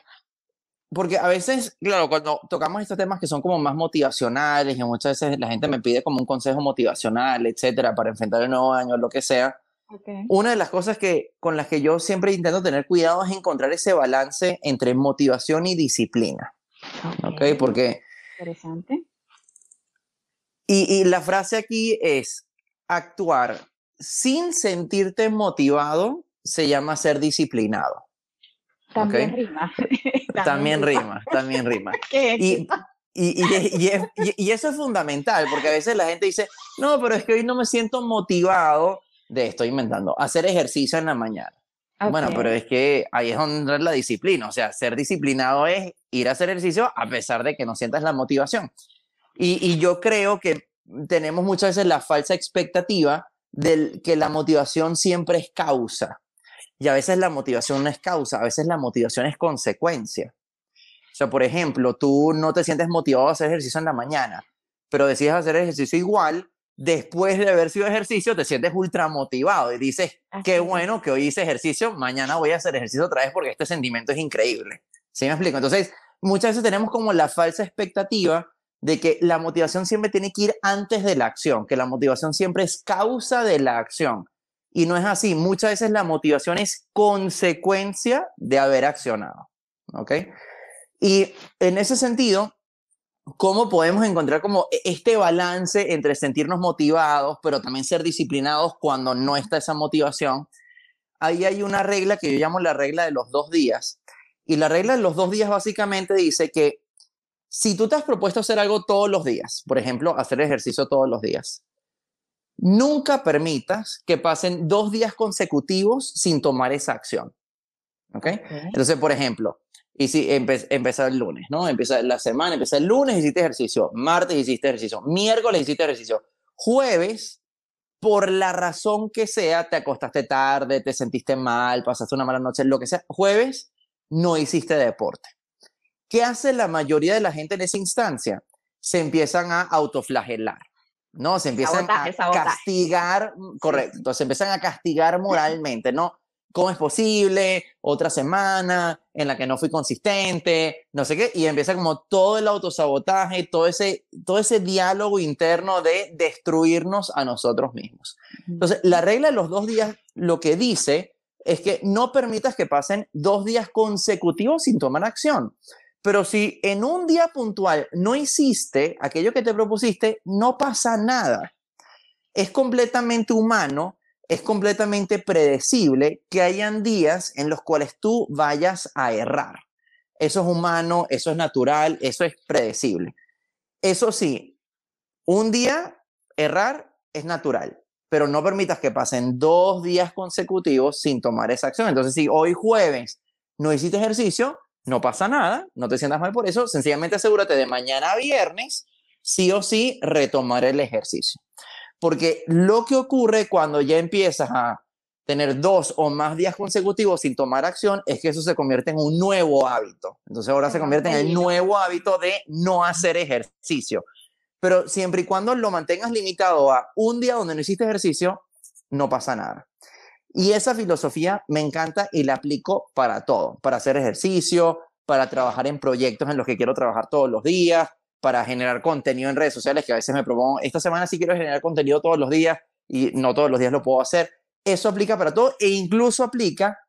porque a veces, claro, cuando tocamos estos temas que son como más motivacionales y muchas veces la gente me pide como un consejo motivacional, etcétera, para enfrentar el nuevo año, lo que sea. Una de las cosas que con las que yo siempre intento tener cuidado es encontrar ese balance entre motivación y disciplina. ¿Ok? okay porque... Interesante. Y, y la frase aquí es, actuar sin sentirte motivado se llama ser disciplinado. También rima. también rima, también rima. Y, y, y, eso es fundamental, porque a veces la gente dice, no, pero es que hoy no me siento motivado de, estoy inventando, hacer ejercicio en la mañana. Bueno, pero es que ahí es donde entra la disciplina, o sea, ser disciplinado es ir a hacer ejercicio a pesar de que no sientas la motivación. Y, yo creo que tenemos muchas veces la falsa expectativa de que la motivación siempre es causa. Y a veces la motivación no es causa, a veces la motivación es consecuencia. O sea, por ejemplo, tú no te sientes motivado a hacer ejercicio en la mañana, pero decides hacer ejercicio igual, después de haber sido ejercicio te sientes ultra motivado y dices, qué bueno que hoy hice ejercicio, mañana voy a hacer ejercicio otra vez porque este sentimiento es increíble. ¿Sí me explico? Entonces, muchas veces tenemos como la falsa expectativa de que la motivación siempre tiene que ir antes de la acción, que la motivación siempre es causa de la acción. Y no es así. Muchas veces la motivación es consecuencia de haber accionado. ¿Ok? Y en ese sentido, ¿cómo podemos encontrar como e-, este balance entre sentirnos motivados, pero también ser disciplinados cuando no está esa motivación? Ahí hay una regla que yo llamo la regla de los dos días. Y la regla de los dos días básicamente dice que si tú te has propuesto hacer algo todos los días, por ejemplo, hacer ejercicio todos los días, Nunca permitas que pasen dos días consecutivos sin tomar esa acción. ¿Ok? Entonces, por ejemplo, y si empezar el lunes, ¿no? Empieza la semana, empieza el lunes, hiciste ejercicio, martes hiciste ejercicio, miércoles hiciste ejercicio, jueves, por la razón que sea, te acostaste tarde, te sentiste mal, pasaste una mala noche, lo que sea, jueves no hiciste deporte. ¿Qué hace la mayoría de la gente en esa instancia? Se empiezan a autoflagelar. ¿No? Se empiezan a castigar, correcto, se empiezan a castigar moralmente, ¿no? ¿Cómo es posible? Otra semana en la que no fui consistente, no sé qué, y empieza como todo el autosabotaje, todo ese, todo ese diálogo interno de destruirnos a nosotros mismos. Entonces, la regla de los dos días lo que dice es que no permitas que pasen dos días consecutivos sin tomar acción. Pero si en un día puntual no hiciste aquello que te propusiste, no pasa nada. Es completamente humano, es completamente predecible que hayan días en los cuales tú vayas a errar. Eso es humano, eso es natural, eso es predecible. Eso sí, un día errar es natural, pero no permitas que pasen dos días consecutivos sin tomar esa acción. Entonces, si hoy jueves no hiciste ejercicio, no pasa nada, no te sientas mal por eso, sencillamente asegúrate de mañana viernes, sí o sí, retomar el ejercicio. Porque lo que ocurre cuando ya empiezas a tener dos o más días consecutivos sin tomar acción es que eso se convierte en un nuevo hábito. Entonces ahora se convierte en el nuevo hábito de no hacer ejercicio. Pero siempre y cuando lo mantengas limitado a un día donde no hiciste ejercicio, no pasa nada. Y esa filosofía me encanta y la aplico para todo, para hacer ejercicio, para trabajar en proyectos en los que quiero trabajar todos los días, para generar contenido en redes sociales, que a veces me propongo, esta semana sí quiero generar contenido todos los días y no todos los días lo puedo hacer. Eso aplica para todo e incluso aplica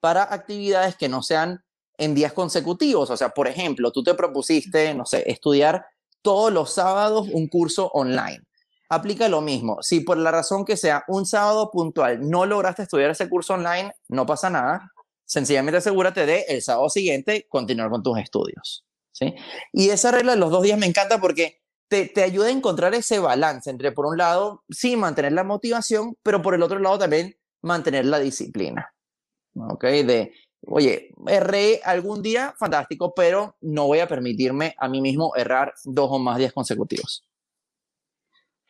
para actividades que no sean en días consecutivos. O sea, por ejemplo, tú te propusiste, no sé, estudiar todos los sábados un curso online aplica lo mismo. Si por la razón que sea un sábado puntual no lograste estudiar ese curso online, no pasa nada. Sencillamente asegúrate de el sábado siguiente continuar con tus estudios. ¿sí? Y esa regla de los dos días me encanta porque te, te ayuda a encontrar ese balance entre, por un lado, sí, mantener la motivación, pero por el otro lado también mantener la disciplina. ¿Ok? De, oye, erré algún día, fantástico, pero no voy a permitirme a mí mismo errar dos o más días consecutivos.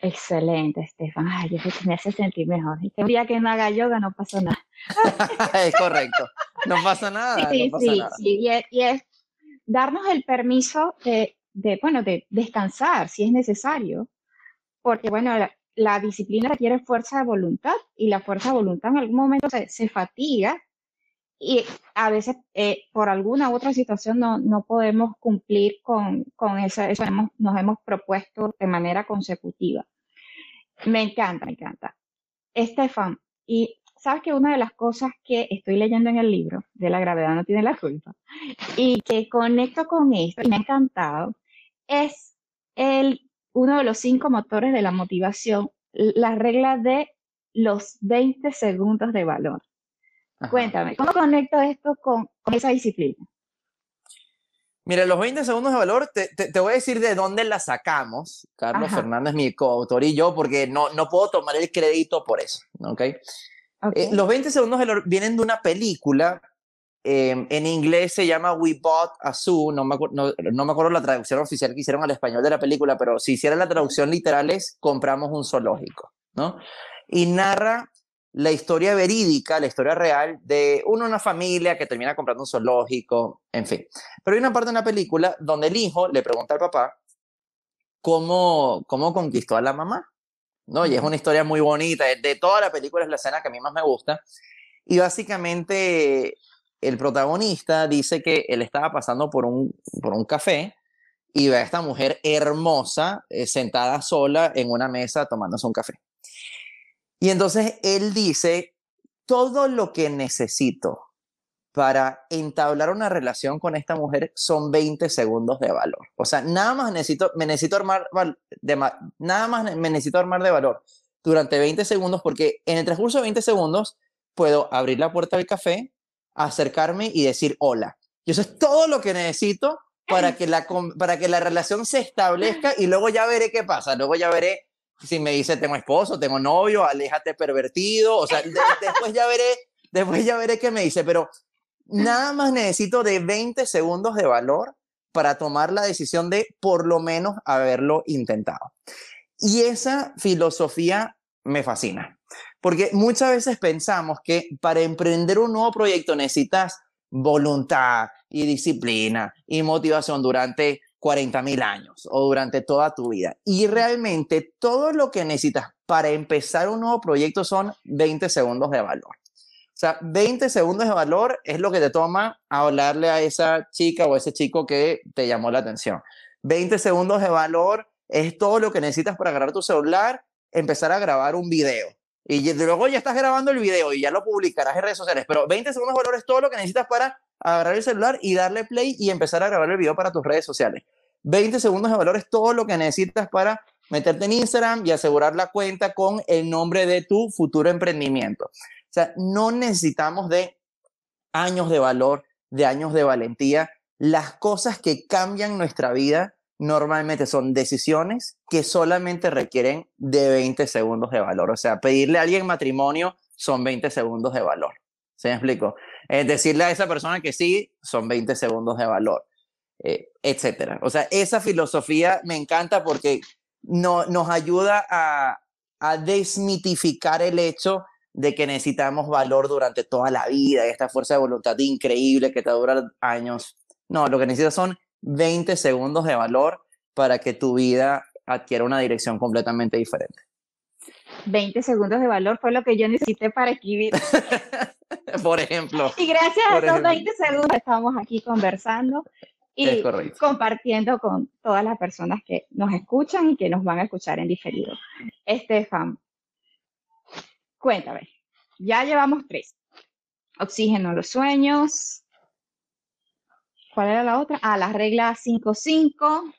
Excelente, Estefan. Ay, eso me hace sentir mejor. Y que un día que no haga yoga no pasa nada. es correcto. No pasa nada. Sí, sí, sí. Y es, darnos el permiso de, bueno, de descansar si es necesario. Porque, bueno, la, disciplina requiere fuerza de voluntad y la fuerza de voluntad en algún momento se, se fatiga y a veces eh, por alguna u otra situación no, no podemos cumplir con, con eso, eso hemos- nos hemos propuesto de manera consecutiva. Me encanta, me encanta. Estefan, y sabes que una de las cosas que estoy leyendo en el libro de La gravedad no tiene la culpa y que conecto con esto y me ha encantado es el, uno de los cinco motores de la motivación, la regla de los 20 segundos de valor. Ajá. Cuéntame, ¿cómo conecto esto con, con esa disciplina? Mira, los 20 segundos de valor, te, te- te voy a decir de dónde la sacamos, Carlos Ajá. Fernández, mi coautor y yo, porque no, no puedo tomar el crédito por eso, ¿ok? Ok. Eh, los 20 segundos de valor vienen de una película, eh, en inglés se llama We Bought a Zoo, no me, no, no me acuerdo la traducción oficial que hicieron al español de la película, pero si hiciera la traducción literal es compramos un zoológico, ¿no? Y narra la historia verídica, la historia real de una, una familia que termina comprando un zoológico, en fin. Pero hay una parte en la película donde el hijo le pregunta al papá cómo, cómo conquistó a la mamá, ¿no? Y es una historia muy bonita, de, de toda la película es la escena que a mí más me gusta. Y básicamente el protagonista dice que él estaba pasando por un, por un café y ve a esta mujer hermosa eh, sentada sola en una mesa tomándose un café. Y entonces él dice, todo lo que necesito para entablar una relación con esta mujer son 20 segundos de valor. O sea, nada más necesito, me necesito armar, de, nada más me necesito armar de valor durante 20 segundos porque en el transcurso de 20 segundos puedo abrir la puerta del café, acercarme y decir hola. Y eso es todo lo que necesito para que la, para que la relación se establezca y luego ya veré qué pasa. Luego ya veré si me dice tengo esposo, tengo novio, aléjate pervertido. O sea, de- después ya veré, después ya veré qué me dice, pero nada más necesito de 20 segundos de valor para tomar la decisión de por lo menos haberlo intentado. Y esa filosofía me fascina, porque muchas veces pensamos que para emprender un nuevo proyecto necesitas voluntad y disciplina y motivación durante 40 mil años o durante toda tu vida. Y realmente todo lo que necesitas para empezar un nuevo proyecto son 20 segundos de valor. O sea, 20 segundos de valor es lo que te toma hablarle a esa chica o ese chico que te llamó la atención. 20 segundos de valor es todo lo que necesitas para agarrar tu celular, empezar a grabar un video. Y luego ya estás grabando el video y ya lo publicarás en redes sociales. Pero 20 segundos de valor es todo lo que necesitas para agarrar el celular y darle play y empezar a grabar el video para tus redes sociales. 20 segundos de valor es todo lo que necesitas para meterte en Instagram y asegurar la cuenta con el nombre de tu futuro emprendimiento. O sea, no necesitamos de años de valor, de años de valentía. Las cosas que cambian nuestra vida normalmente son decisiones que solamente requieren de 20 segundos de valor. O sea, pedirle a alguien matrimonio son 20 segundos de valor. ¿Se me explico? Eh, decirle a esa persona que sí son 20 segundos de valor, eh, etcétera. O sea, esa filosofía me encanta porque no, nos ayuda a, a desmitificar el hecho de que necesitamos valor durante toda la vida, esta fuerza de voluntad increíble que te dura años. No, lo que necesitas son 20 segundos de valor para que tu vida adquiera una dirección completamente diferente. 20 segundos de valor fue lo que yo necesité para escribir. Por ejemplo, Y gracias a esos ejemplo. 20 segundos estamos aquí conversando y compartiendo con todas las personas que nos escuchan y que nos van a escuchar en diferido. Estefan, cuéntame, ya llevamos tres. Oxígeno en los sueños. ¿Cuál era la otra? Ah, la regla 5-5.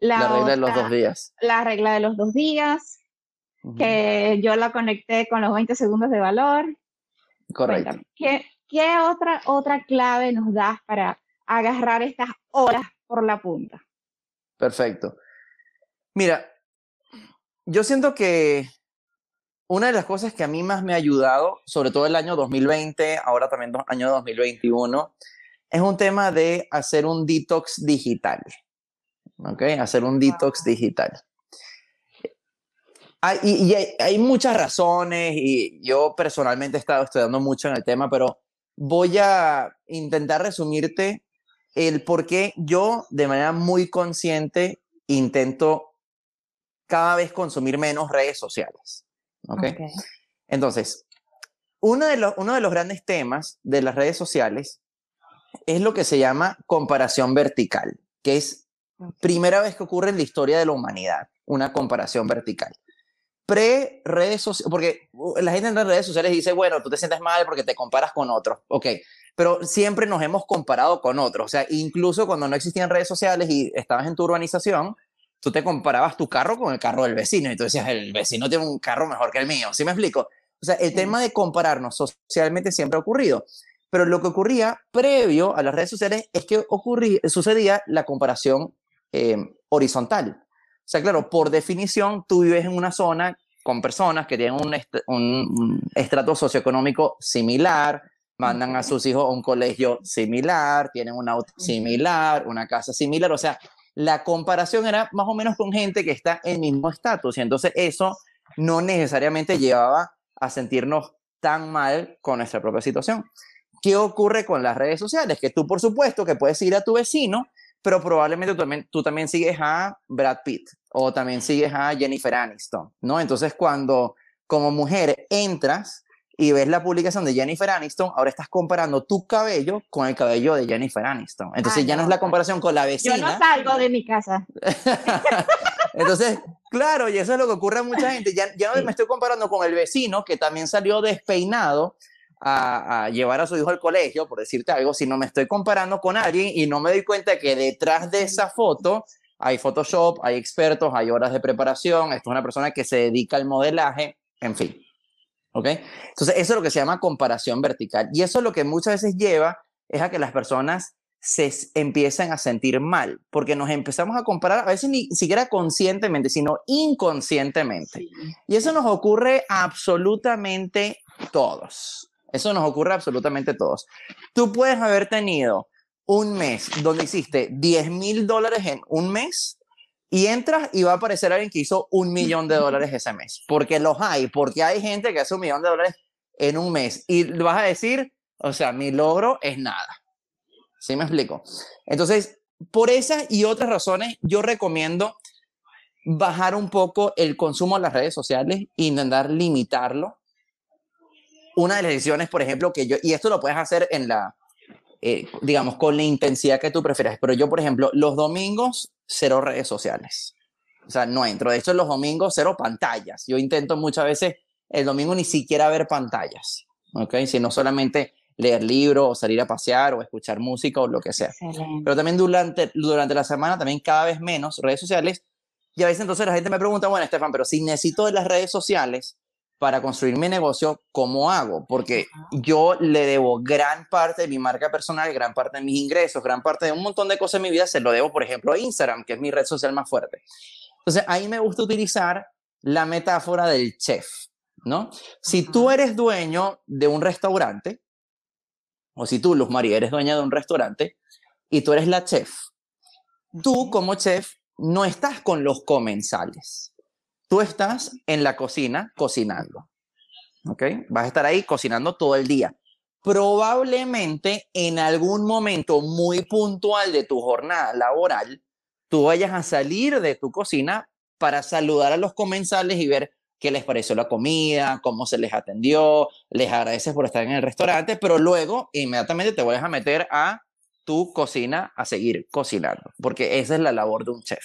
La regla de los dos días. La regla de los dos días, Que yo la conecté con los 20 segundos de valor. Correcto. Cuéntame, ¿qué, qué otra, otra clave nos das para agarrar estas horas por la punta? Perfecto. Mira, yo siento que una de las cosas que a mí más me ha ayudado, sobre todo el año 2020, ahora también do- año 2021, es un tema de hacer un detox digital. ¿Ok? Hacer un detox digital. Hay, y y hay, hay muchas razones y yo personalmente he estado estudiando mucho en el tema, pero voy a intentar resumirte el por qué yo de manera muy consciente intento cada vez consumir menos redes sociales. ¿ok? Entonces, uno de, los, uno de los grandes temas de las redes sociales es lo que se llama comparación vertical, que es primera vez que ocurre en la historia de la humanidad, una comparación vertical. Pre-redes sociales, porque uh, la gente en las redes sociales dice, bueno, tú te sientes mal porque te comparas con otros, ok, pero siempre nos hemos comparado con otros, o sea, incluso cuando no existían redes sociales y estabas en tu urbanización, tú te comparabas tu carro con el carro del vecino y tú decías, el vecino tiene un carro mejor que el mío, ¿sí me explico? O sea, el tema de compararnos socialmente siempre ha ocurrido, pero lo que ocurría previo a las redes sociales es que ocurría, sucedía la comparación eh, horizontal. O sea, claro, por definición, tú vives en una zona con personas que tienen un, un, estrato socioeconómico similar, mandan a sus hijos a un colegio similar, tienen un auto similar, una casa similar, o sea, la comparación era más o menos con gente que está en el mismo estatus y entonces eso no necesariamente llevaba a sentirnos tan mal con nuestra propia situación. ¿Qué ocurre con las redes sociales? Que tú, por supuesto, que puedes ir a tu vecino, pero probablemente tú también, tú también sigues a Brad Pitt o también sigues a Jennifer Aniston, ¿no? Entonces, cuando como mujer entras y ves la publicación de Jennifer Aniston, ahora estás comparando tu cabello con el cabello de Jennifer Aniston. Entonces ya no, es la comparación con la vecina. Yo no salgo de mi casa. Entonces, claro, y eso es lo que ocurre a mucha gente. Ya, ya me estoy comparando con el vecino que también salió despeinado a, a, llevar a su hijo al colegio, por decirte algo, sino me estoy comparando con alguien y no me doy cuenta que detrás de esa foto hay Photoshop, hay expertos, hay horas de preparación, esto es una persona que se dedica al modelaje, en fin. ¿Ok? Entonces, eso es lo que se llama comparación vertical. Y eso es lo que muchas veces lleva es a que las personas se empiezan a sentir mal, porque nos empezamos a comparar, a veces ni siquiera conscientemente, sino inconscientemente. Y eso nos ocurre absolutamente todos. Eso nos ocurre absolutamente todos. Tú puedes haber tenido un mes donde hiciste 10 mil dólares en un mes y entras y va a aparecer alguien que hizo un millón de dólares ese mes, porque los hay, porque hay gente que hace un millón de dólares en un mes y vas a decir, o sea, mi logro es nada. ¿Sí me explico? Entonces, por esas y otras razones, yo recomiendo bajar un poco el consumo de las redes sociales e intentar limitarlo. Una de las decisiones, por ejemplo, que yo, y esto lo puedes hacer en la, eh, digamos, con la intensidad que tú prefieras, pero yo, por ejemplo, los domingos cero redes sociales. O sea, no entro. De hecho, los domingos cero pantallas. Yo intento muchas veces el domingo ni siquiera ver pantallas, ¿ok? Sino solamente leer libros o salir a pasear o escuchar música o lo que sea. Pero también durante, durante la semana, también cada vez menos redes sociales. Y a veces entonces la gente me pregunta, bueno, Estefan, pero si necesito de las redes sociales para construir mi negocio, ¿cómo hago? Porque yo le debo gran parte de mi marca personal, gran parte de mis ingresos, gran parte de un montón de cosas en mi vida, se lo debo, por ejemplo, a Instagram, que es mi red social más fuerte. Entonces, ahí me gusta utilizar la metáfora del chef, ¿no? Si tú eres dueño de un restaurante, o si tú, Luz María, eres dueña de un restaurante, y tú eres la chef, tú como chef no estás con los comensales Tú estás en la cocina cocinando. ¿Ok? Vas a estar ahí cocinando todo el día. Probablemente en algún momento muy puntual de tu jornada laboral, tú vayas a salir de tu cocina para saludar a los comensales y ver qué les pareció la comida, cómo se les atendió, les agradeces por estar en el restaurante, pero luego inmediatamente te vayas a meter a tu cocina a seguir cocinando, porque esa es la labor de un chef.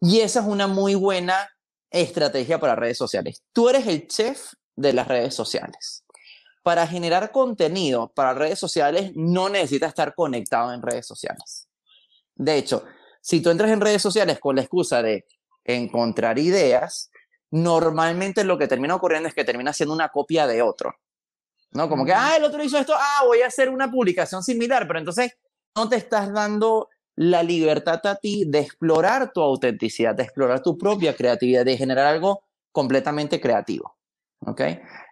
Y esa es una muy buena estrategia para redes sociales. Tú eres el chef de las redes sociales. Para generar contenido para redes sociales no necesitas estar conectado en redes sociales. De hecho, si tú entras en redes sociales con la excusa de encontrar ideas, normalmente lo que termina ocurriendo es que termina siendo una copia de otro. ¿No? Como que, ah, el otro hizo esto, ah, voy a hacer una publicación similar, pero entonces no te estás dando la libertad a ti de explorar tu autenticidad, de explorar tu propia creatividad, de generar algo completamente creativo. ¿Ok?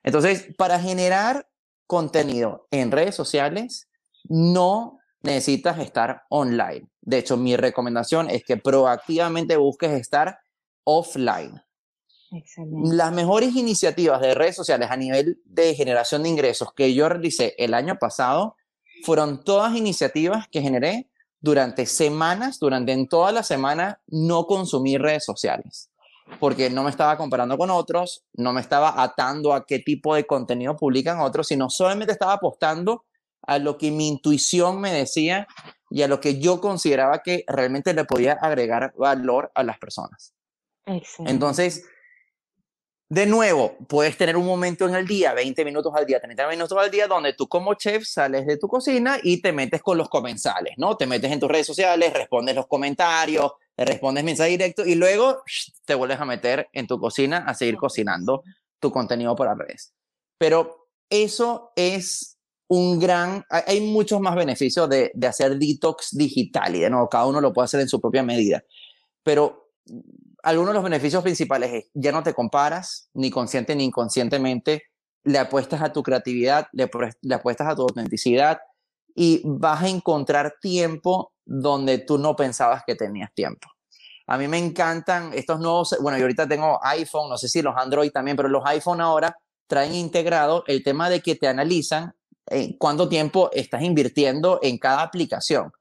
Entonces, para generar contenido en redes sociales, no necesitas estar online. De hecho, mi recomendación es que proactivamente busques estar offline. Excelente. Las mejores iniciativas de redes sociales a nivel de generación de ingresos que yo realicé el año pasado fueron todas iniciativas que generé durante semanas, durante en toda la semana, no consumir redes sociales. porque no me estaba comparando con otros, no me estaba atando a qué tipo de contenido publican otros, sino solamente estaba apostando a lo que mi intuición me decía y a lo que yo consideraba que realmente le podía agregar valor a las personas. Entonces, de nuevo, puedes tener un momento en el día, 20 minutos al día, 30 minutos al día, donde tú como chef sales de tu cocina y te metes con los comensales, ¿no? Te metes en tus redes sociales, respondes los comentarios, respondes mensaje directo y luego te vuelves a meter en tu cocina a seguir cocinando tu contenido por las redes. Pero eso es un gran, hay muchos más beneficios de, de hacer detox digital y de nuevo, cada uno lo puede hacer en su propia medida. Pero algunos de los beneficios principales es, ya no te comparas, ni consciente ni inconscientemente, le apuestas a tu creatividad, le, apuestas a tu autenticidad y vas a encontrar tiempo donde tú no pensabas que tenías tiempo. A mí me encantan estos nuevos, bueno, yo ahorita tengo iPhone, no sé si los Android también, pero los iPhone ahora traen integrado el tema de que te analizan eh, cuánto tiempo estás invirtiendo en cada aplicación.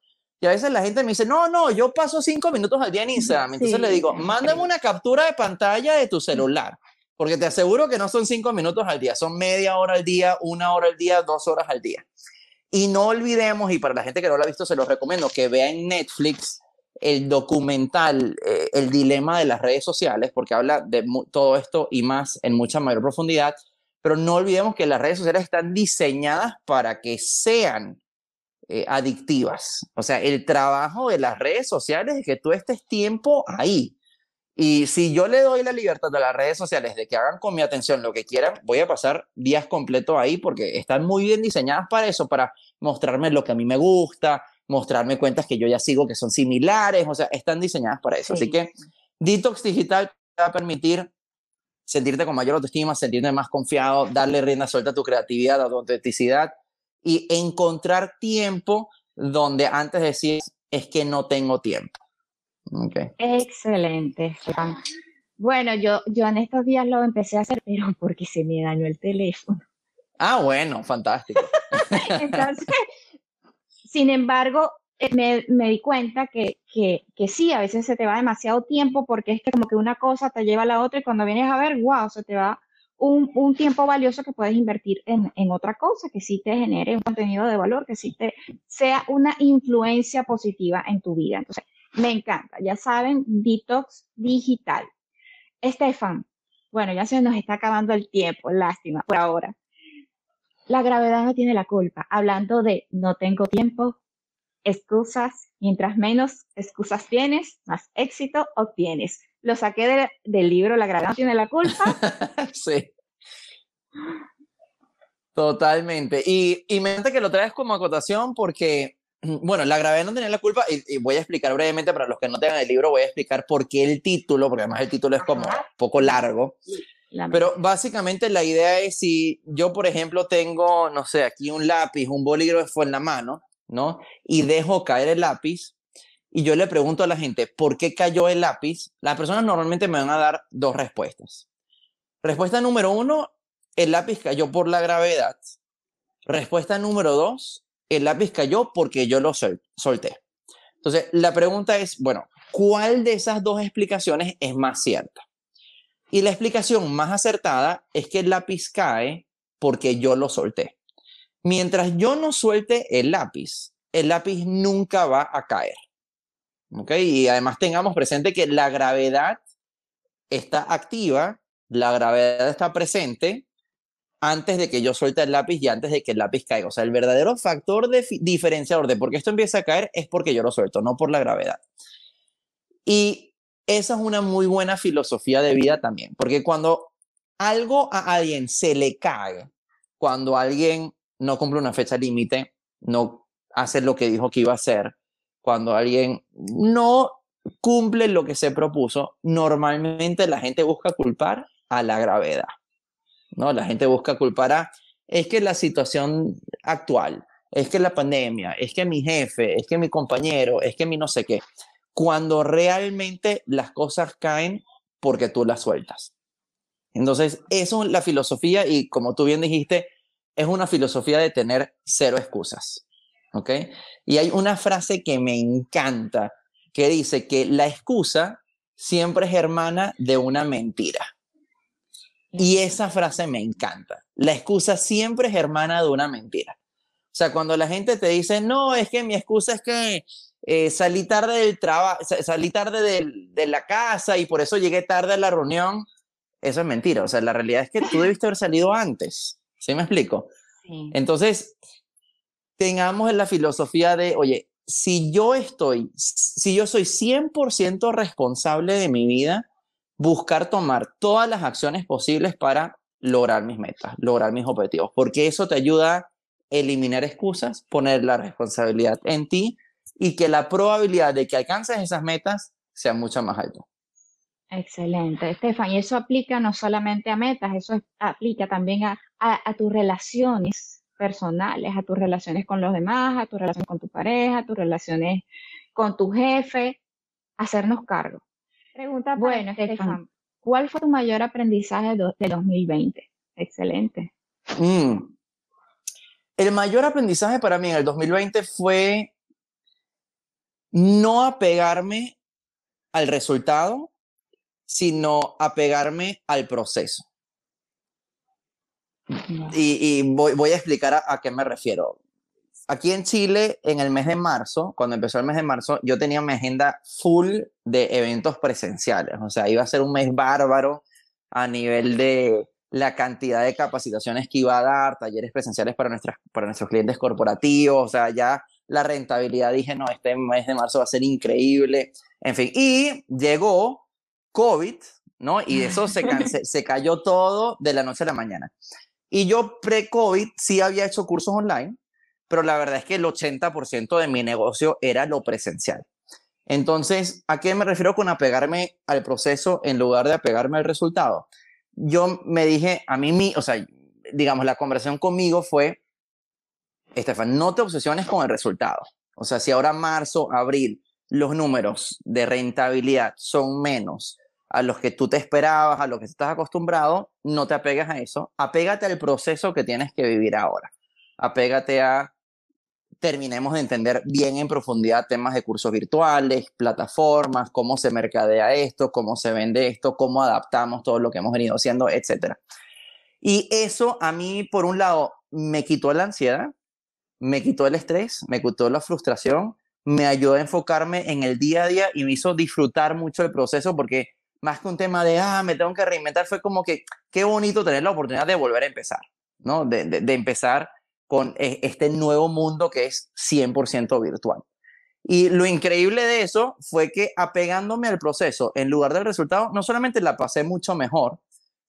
Y a veces la gente me dice, no, no, yo paso cinco minutos al día en Instagram. Entonces le digo, mándame una captura de pantalla de tu celular, porque te aseguro que no son cinco minutos al día, son media hora al día, una hora al día, dos horas al día. Y no olvidemos, y para la gente que no lo ha visto, se lo recomiendo, que vea en Netflix el documental eh, El dilema de las redes sociales, porque habla de todo esto y más en mucha mayor profundidad, pero no olvidemos que las redes sociales están diseñadas para que sean eh, adictivas. O sea, el trabajo de las redes sociales es que tú estés tiempo ahí. Y si yo le doy la libertad a las redes sociales de que hagan con mi atención lo que quieran, voy a pasar días completos ahí porque están muy bien diseñadas para eso, para mostrarme lo que a mí me gusta, mostrarme cuentas que yo ya sigo que son similares, o sea, están diseñadas para eso. Así que Detox Digital te va a permitir sentirte con mayor autoestima, sentirte más confiado, darle rienda suelta a tu creatividad, a tu autenticidad y encontrar tiempo donde antes decías, es que no tengo tiempo. Okay. Excelente, Bueno, yo, yo en estos días lo empecé a hacer, pero porque se me dañó el teléfono. Ah, bueno, fantástico. Entonces, sin embargo, eh, me, me di cuenta que, que, que, sí, a veces se te va demasiado tiempo porque es que como que una cosa te lleva a la otra y cuando vienes a ver, wow, se te va un, un tiempo valioso que puedes invertir en, en, otra cosa, que sí te genere un contenido de valor, que sí te sea una influencia positiva en tu vida. Entonces, me encanta. Ya saben, detox digital. Estefan, bueno, ya se nos está acabando el tiempo, lástima por ahora. La gravedad no tiene la culpa. Hablando de no tengo tiempo, excusas, mientras menos excusas tienes, más éxito obtienes. Lo saqué del libro La gravedad tiene la culpa. sí. Totalmente. Y, y me encanta que lo traes como acotación porque, bueno, la gravedad no tiene la culpa y, voy a explicar brevemente para los que no tengan el libro, voy a explicar por qué el título, porque además el título es como un poco largo. Pero básicamente la idea es si yo, por ejemplo, tengo, no sé, aquí un lápiz, un bolígrafo en la mano, ¿no? Y dejo caer el lápiz, y yo le pregunto a la gente, ¿por qué cayó el lápiz? Las personas normalmente me van a dar dos respuestas. Respuesta número uno, el lápiz cayó por la gravedad. Respuesta número dos, el lápiz cayó porque yo lo solté. Entonces, la pregunta es, bueno, ¿cuál de esas dos explicaciones es más cierta? Y la explicación más acertada es que el lápiz cae porque yo lo solté. Mientras yo no suelte el lápiz, el lápiz nunca va a caer. Y además tengamos presente que la gravedad está activa, la gravedad está presente antes de que yo suelte el lápiz y antes de que el lápiz caiga. O sea, el verdadero factor de diferenciador de por qué esto empieza a caer es porque yo lo suelto, no por la gravedad. Y esa es una muy buena filosofía de vida también, porque cuando algo a alguien se le cae, cuando alguien no cumple una fecha límite, no hace lo que dijo que iba a hacer, cuando alguien no cumple lo que se propuso, normalmente la gente busca culpar a la gravedad. ¿no? La gente busca culpar a, es que la situación actual, es que la pandemia, es que mi jefe, es que mi compañero, es que mi no sé qué. Cuando realmente las cosas caen porque tú las sueltas. Entonces, eso es la filosofía y como tú bien dijiste, es una filosofía de tener cero excusas. ¿Ok? Y hay una frase que me encanta que dice que la excusa siempre es hermana de una mentira. Y esa frase me encanta. La excusa siempre es hermana de una mentira. O sea, cuando la gente te dice, no, es que mi excusa es que eh, salí tarde del trabajo, salí tarde de, la casa y por eso llegué tarde a la reunión, eso es mentira. O sea, la realidad es que tú debiste haber salido antes. ¿Sí me explico? Entonces, tengamos la filosofía de, oye, si yo estoy, si yo soy 100% responsable de mi vida, buscar tomar todas las acciones posibles para lograr mis metas, lograr mis objetivos, porque eso te ayuda a eliminar excusas, poner la responsabilidad en ti y que la probabilidad de que alcances esas metas sea mucho más alta. Excelente, Estefan. Y eso aplica no solamente a metas, eso aplica también a, a, tus relaciones personales, a tus relaciones con los demás, a tus relaciones con tu pareja, a tus relaciones con tu jefe, hacernos cargo. Pregunta bueno, Estefan. ¿Cuál fue tu mayor aprendizaje de 2020? Excelente. Mm. El mayor aprendizaje para mí en el 2020 fue no apegarme al resultado, sino apegarme al proceso. Y, voy, a explicar a, qué me refiero. Aquí en Chile, en el mes de marzo, cuando empezó el mes de marzo, yo tenía mi agenda full de eventos presenciales. O sea, iba a ser un mes bárbaro a nivel de la cantidad de capacitaciones que iba a dar, talleres presenciales para, nuestras, para nuestros clientes corporativos. O sea, ya la rentabilidad dije, no, este mes de marzo va a ser increíble. En fin, y llegó COVID, ¿no? Y eso se, se cayó todo de la noche a la mañana. Y yo pre-COVID sí había hecho cursos online, pero la verdad es que el 80% de mi negocio era lo presencial. Entonces, ¿a qué me refiero con apegarme al proceso en lugar de apegarme al resultado? Yo me dije, a mí, o sea, digamos, la conversación conmigo fue, Estefan, no te obsesiones con el resultado. O sea, si ahora marzo, abril, los números de rentabilidad son menos a los que tú te esperabas, a los que estás acostumbrado, no te apegues a eso. Apégate al proceso que tienes que vivir ahora. Apégate a terminemos de entender bien en profundidad temas de cursos virtuales, plataformas, cómo se mercadea esto, cómo se vende esto, cómo adaptamos todo lo que hemos venido haciendo, etc. Y eso a mí, por un lado, me quitó la ansiedad, me quitó el estrés, me quitó la frustración, me ayudó a enfocarme en el día a día y me hizo disfrutar mucho el proceso porque más que un tema de, ah, me tengo que reinventar, fue como que qué bonito tener la oportunidad de volver a empezar, ¿no? De, de, empezar con e, este nuevo mundo que es 100% virtual. Y lo increíble de eso fue que apegándome al proceso en lugar del resultado, no solamente la pasé mucho mejor,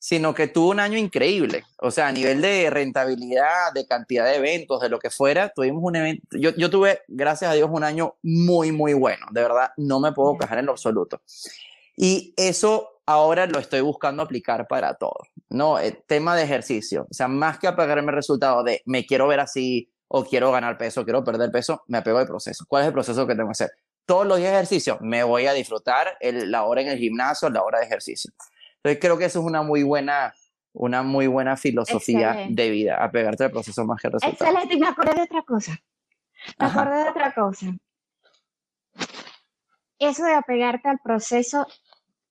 sino que tuve un año increíble. O sea, a nivel de rentabilidad, de cantidad de eventos, de lo que fuera, tuvimos un evento. Yo, yo tuve, gracias a Dios, un año muy, muy bueno. De verdad, no me puedo quejar en lo absoluto. Y eso ahora lo estoy buscando aplicar para todo, ¿no? El tema de ejercicio, o sea, más que apegarme al resultado de me quiero ver así o quiero ganar peso, quiero perder peso, me apego al proceso. ¿Cuál es el proceso que tengo que hacer? Todos los días de ejercicio, me voy a disfrutar la hora en el gimnasio, la hora de ejercicio. Entonces creo que eso es una muy buena, una muy buena filosofía de vida, apegarte al proceso más que al resultado. Excelente, me acordé de otra cosa. Me acordé de otra cosa. Eso de apegarte al proceso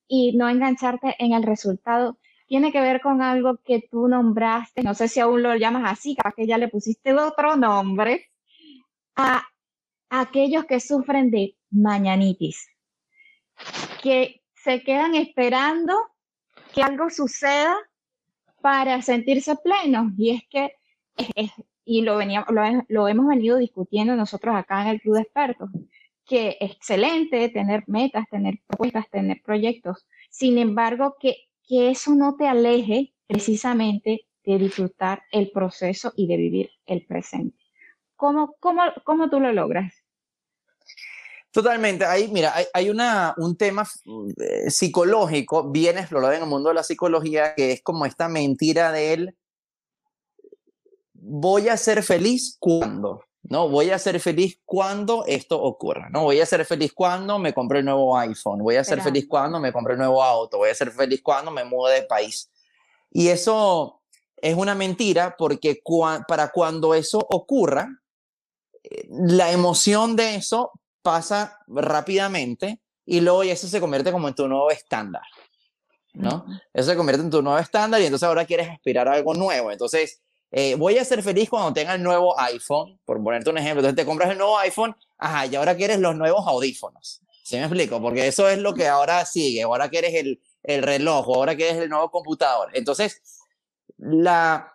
y no engancharte en el resultado tiene que ver con algo que tú nombraste, no sé si aún lo llamas así, capaz que ya le pusiste otro nombre, a, aquellos que sufren de mañanitis, que se quedan esperando que algo suceda para sentirse plenos. Y es que, y lo, veníamos, lo, lo hemos venido discutiendo nosotros acá en el Club de Expertos, que excelente tener metas, tener propuestas, tener proyectos. Sin embargo, que, que eso no te aleje precisamente de disfrutar el proceso y de vivir el presente. ¿Cómo, cómo, cómo tú lo logras? Totalmente. Hay, mira, hay, hay una, un tema eh, psicológico bien explorado en el mundo de la psicología que es como esta mentira de él. Voy a ser feliz cuando. ¿No? Voy a ser feliz cuando esto ocurra, ¿no? Voy a ser feliz cuando me compre el nuevo iPhone, voy a ser feliz cuando me compre el nuevo auto, voy a ser feliz cuando me mude de país. Y eso es una mentira porque para cuando eso ocurra, eh, la emoción de eso pasa rápidamente y luego eso se convierte como en tu nuevo estándar, ¿no? Eso se convierte en tu nuevo estándar y entonces ahora quieres aspirar a algo nuevo. Entonces, eh, voy a ser feliz cuando tenga el nuevo iPhone, por ponerte un ejemplo. Entonces te compras el nuevo iPhone, ajá, y ahora quieres los nuevos audífonos. ¿Sí me explico? Porque eso es lo que ahora sigue. Ahora quieres el, el reloj, ahora quieres el nuevo computador. Entonces, la,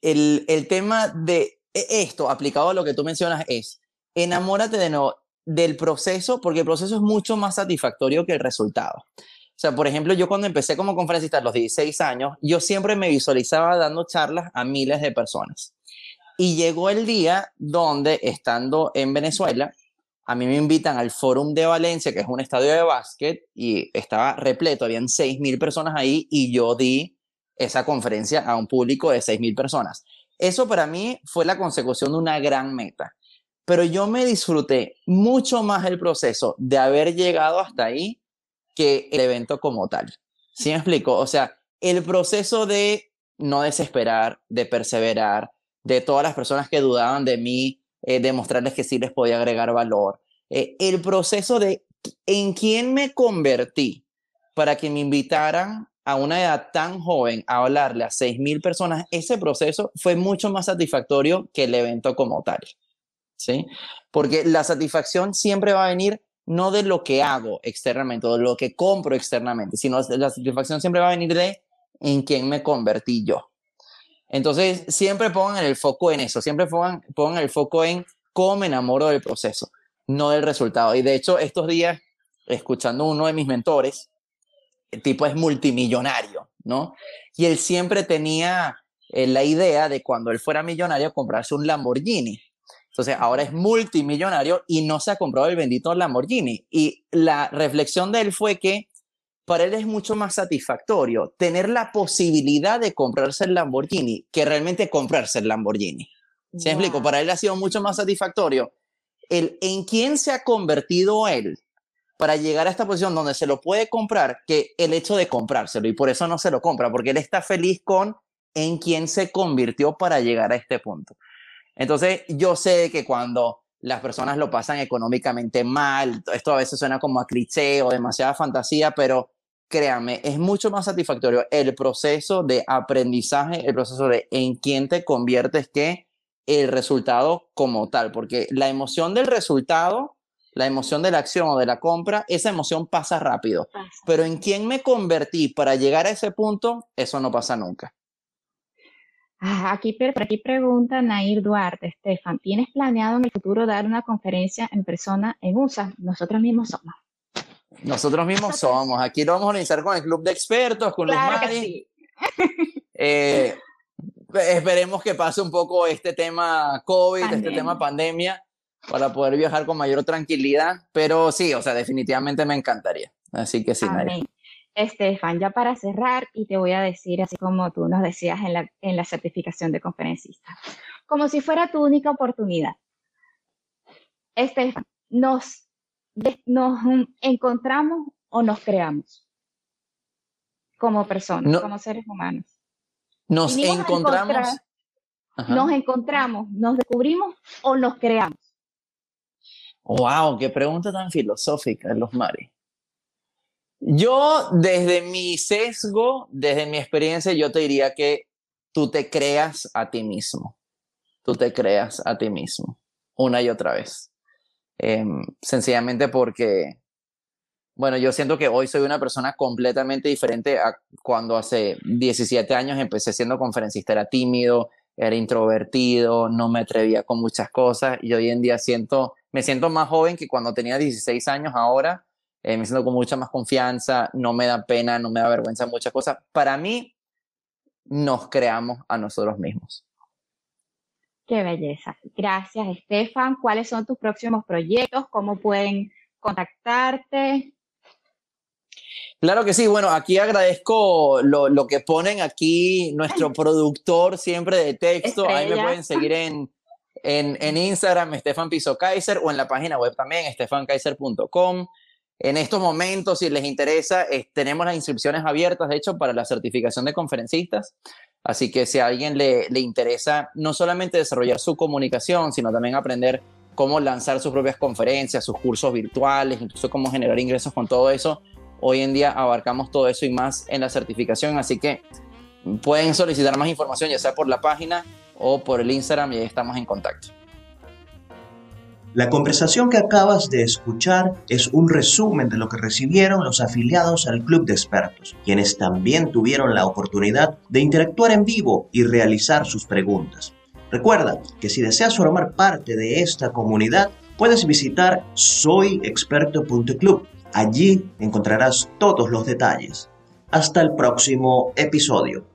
el, el tema de e, esto aplicado a lo que tú mencionas es, enamórate de no, del proceso, porque el proceso es mucho más satisfactorio que el resultado. O sea, por ejemplo, yo cuando empecé como conferencista a los 16 años, yo siempre me visualizaba dando charlas a miles de personas. Y llegó el día donde, estando en Venezuela, a mí me invitan al Fórum de Valencia, que es un estadio de básquet, y estaba repleto, habían 6.000 personas ahí, y yo di esa conferencia a un público de 6.000 personas. Eso para mí fue la consecución de una gran meta. Pero yo me disfruté mucho más el proceso de haber llegado hasta ahí que el evento como tal. ¿Sí me explico? O sea, el proceso de no desesperar, de perseverar, de todas las personas que dudaban de mí, eh, demostrarles que sí les podía agregar valor. Eh, el proceso de en quién me convertí para que me invitaran a una edad tan joven a hablarle a 6.000 personas, ese proceso fue mucho más satisfactorio que el evento como tal. ¿Sí? Porque la satisfacción siempre va a venir no de lo que hago externamente o de lo que compro externamente, sino la satisfacción siempre va a venir de en quién me convertí yo. Entonces, siempre pongan el foco en eso, siempre pongan, pongan el foco en cómo me enamoro del proceso, no del resultado. Y de hecho, estos días, escuchando uno de mis mentores, el tipo es multimillonario, ¿no? Y él siempre tenía eh, la idea de cuando él fuera millonario comprarse un Lamborghini. Entonces ahora es multimillonario y no se ha comprado el bendito Lamborghini. Y la reflexión de él fue que para él es mucho más satisfactorio tener la posibilidad de comprarse el Lamborghini que realmente comprarse el Lamborghini. ¿Se explico? Para él ha sido mucho más satisfactorio el en quién se ha convertido él para llegar a esta posición donde se lo puede comprar que el hecho de comprárselo y por eso no se lo compra, porque él está feliz con en quién se convirtió para llegar a este punto. Entonces, yo sé que cuando las personas lo pasan económicamente mal, esto a veces suena como a cliché o demasiada fantasía, pero créame, es mucho más satisfactorio el proceso de aprendizaje, el proceso de en quién te conviertes que el resultado como tal, porque la emoción del resultado la emoción de la acción o de la compra, esa emoción pasa rápido. Pero en quién me convertí para llegar a ese punto, eso no pasa nunca. Ah, aquí, aquí pregunta Nair Duarte, Estefan, ¿tienes planeado en el futuro dar una conferencia en persona en USA? Nosotros mismos somos. Nosotros mismos somos. Aquí lo vamos a organizar con el club de expertos, con los Mari. Eh, esperemos que pase un poco este tema COVID, este tema pandemia, para poder viajar con mayor tranquilidad, pero sí, o sea, definitivamente me encantaría. Así que sí, Amén. Estefan, ya para cerrar, y te voy a decir, así como tú nos decías en la, en la certificación de conferencista, como si fuera tu única oportunidad. Estefan, ¿nos, nos encontramos o nos creamos como personas, como seres humanos? Nos encontramos. nos encontramos, nos descubrimos o nos creamos. Wow, qué pregunta tan filosófica, Los Mari. Yo, desde mi sesgo, desde mi experiencia, yo te diría que tú te creas a ti mismo. Tú te creas a ti mismo, una y otra vez. Em, sencillamente porque, bueno, yo siento que hoy soy una persona completamente diferente a cuando hace 17 años empecé siendo conferencista. Era tímido, era introvertido, no me atrevía con muchas cosas y hoy en día siento me siento más joven que cuando tenía 16 años ahora. Eh, me siento con mucha más confianza, no me da pena, no me da vergüenza muchas cosas. Para mí, nos creamos a nosotros mismos. Qué belleza. Gracias, Estefan. ¿Cuáles son tus próximos proyectos? ¿Cómo pueden contactarte? Claro que sí. Bueno, aquí agradezco lo, lo que ponen aquí nuestro productor siempre de texto. Ahí me pueden seguir en en, en Instagram, Stefan Piso Kaiser, o en la página web también, stefankaiser.com. En estos momentos, si les interesa, tenemos las inscripciones abiertas, de hecho, para la certificación de conferencistas. Así que si a alguien le, le interesa no solamente desarrollar su comunicación, sino también aprender cómo lanzar sus propias conferencias, sus cursos virtuales, incluso cómo generar ingresos con todo eso. Hoy en día abarcamos todo eso y más en la certificación, así que pueden solicitar más información ya sea por la página o por el Instagram y ahí estamos en contacto. La conversación que acabas de escuchar es un resumen de lo que recibieron los afiliados al Club de Expertos, quienes también tuvieron la oportunidad de interactuar en vivo y realizar sus preguntas. Recuerda que si deseas formar parte de esta comunidad, puedes visitar soyexperto.club. Allí encontrarás todos los detalles. Hasta el próximo episodio.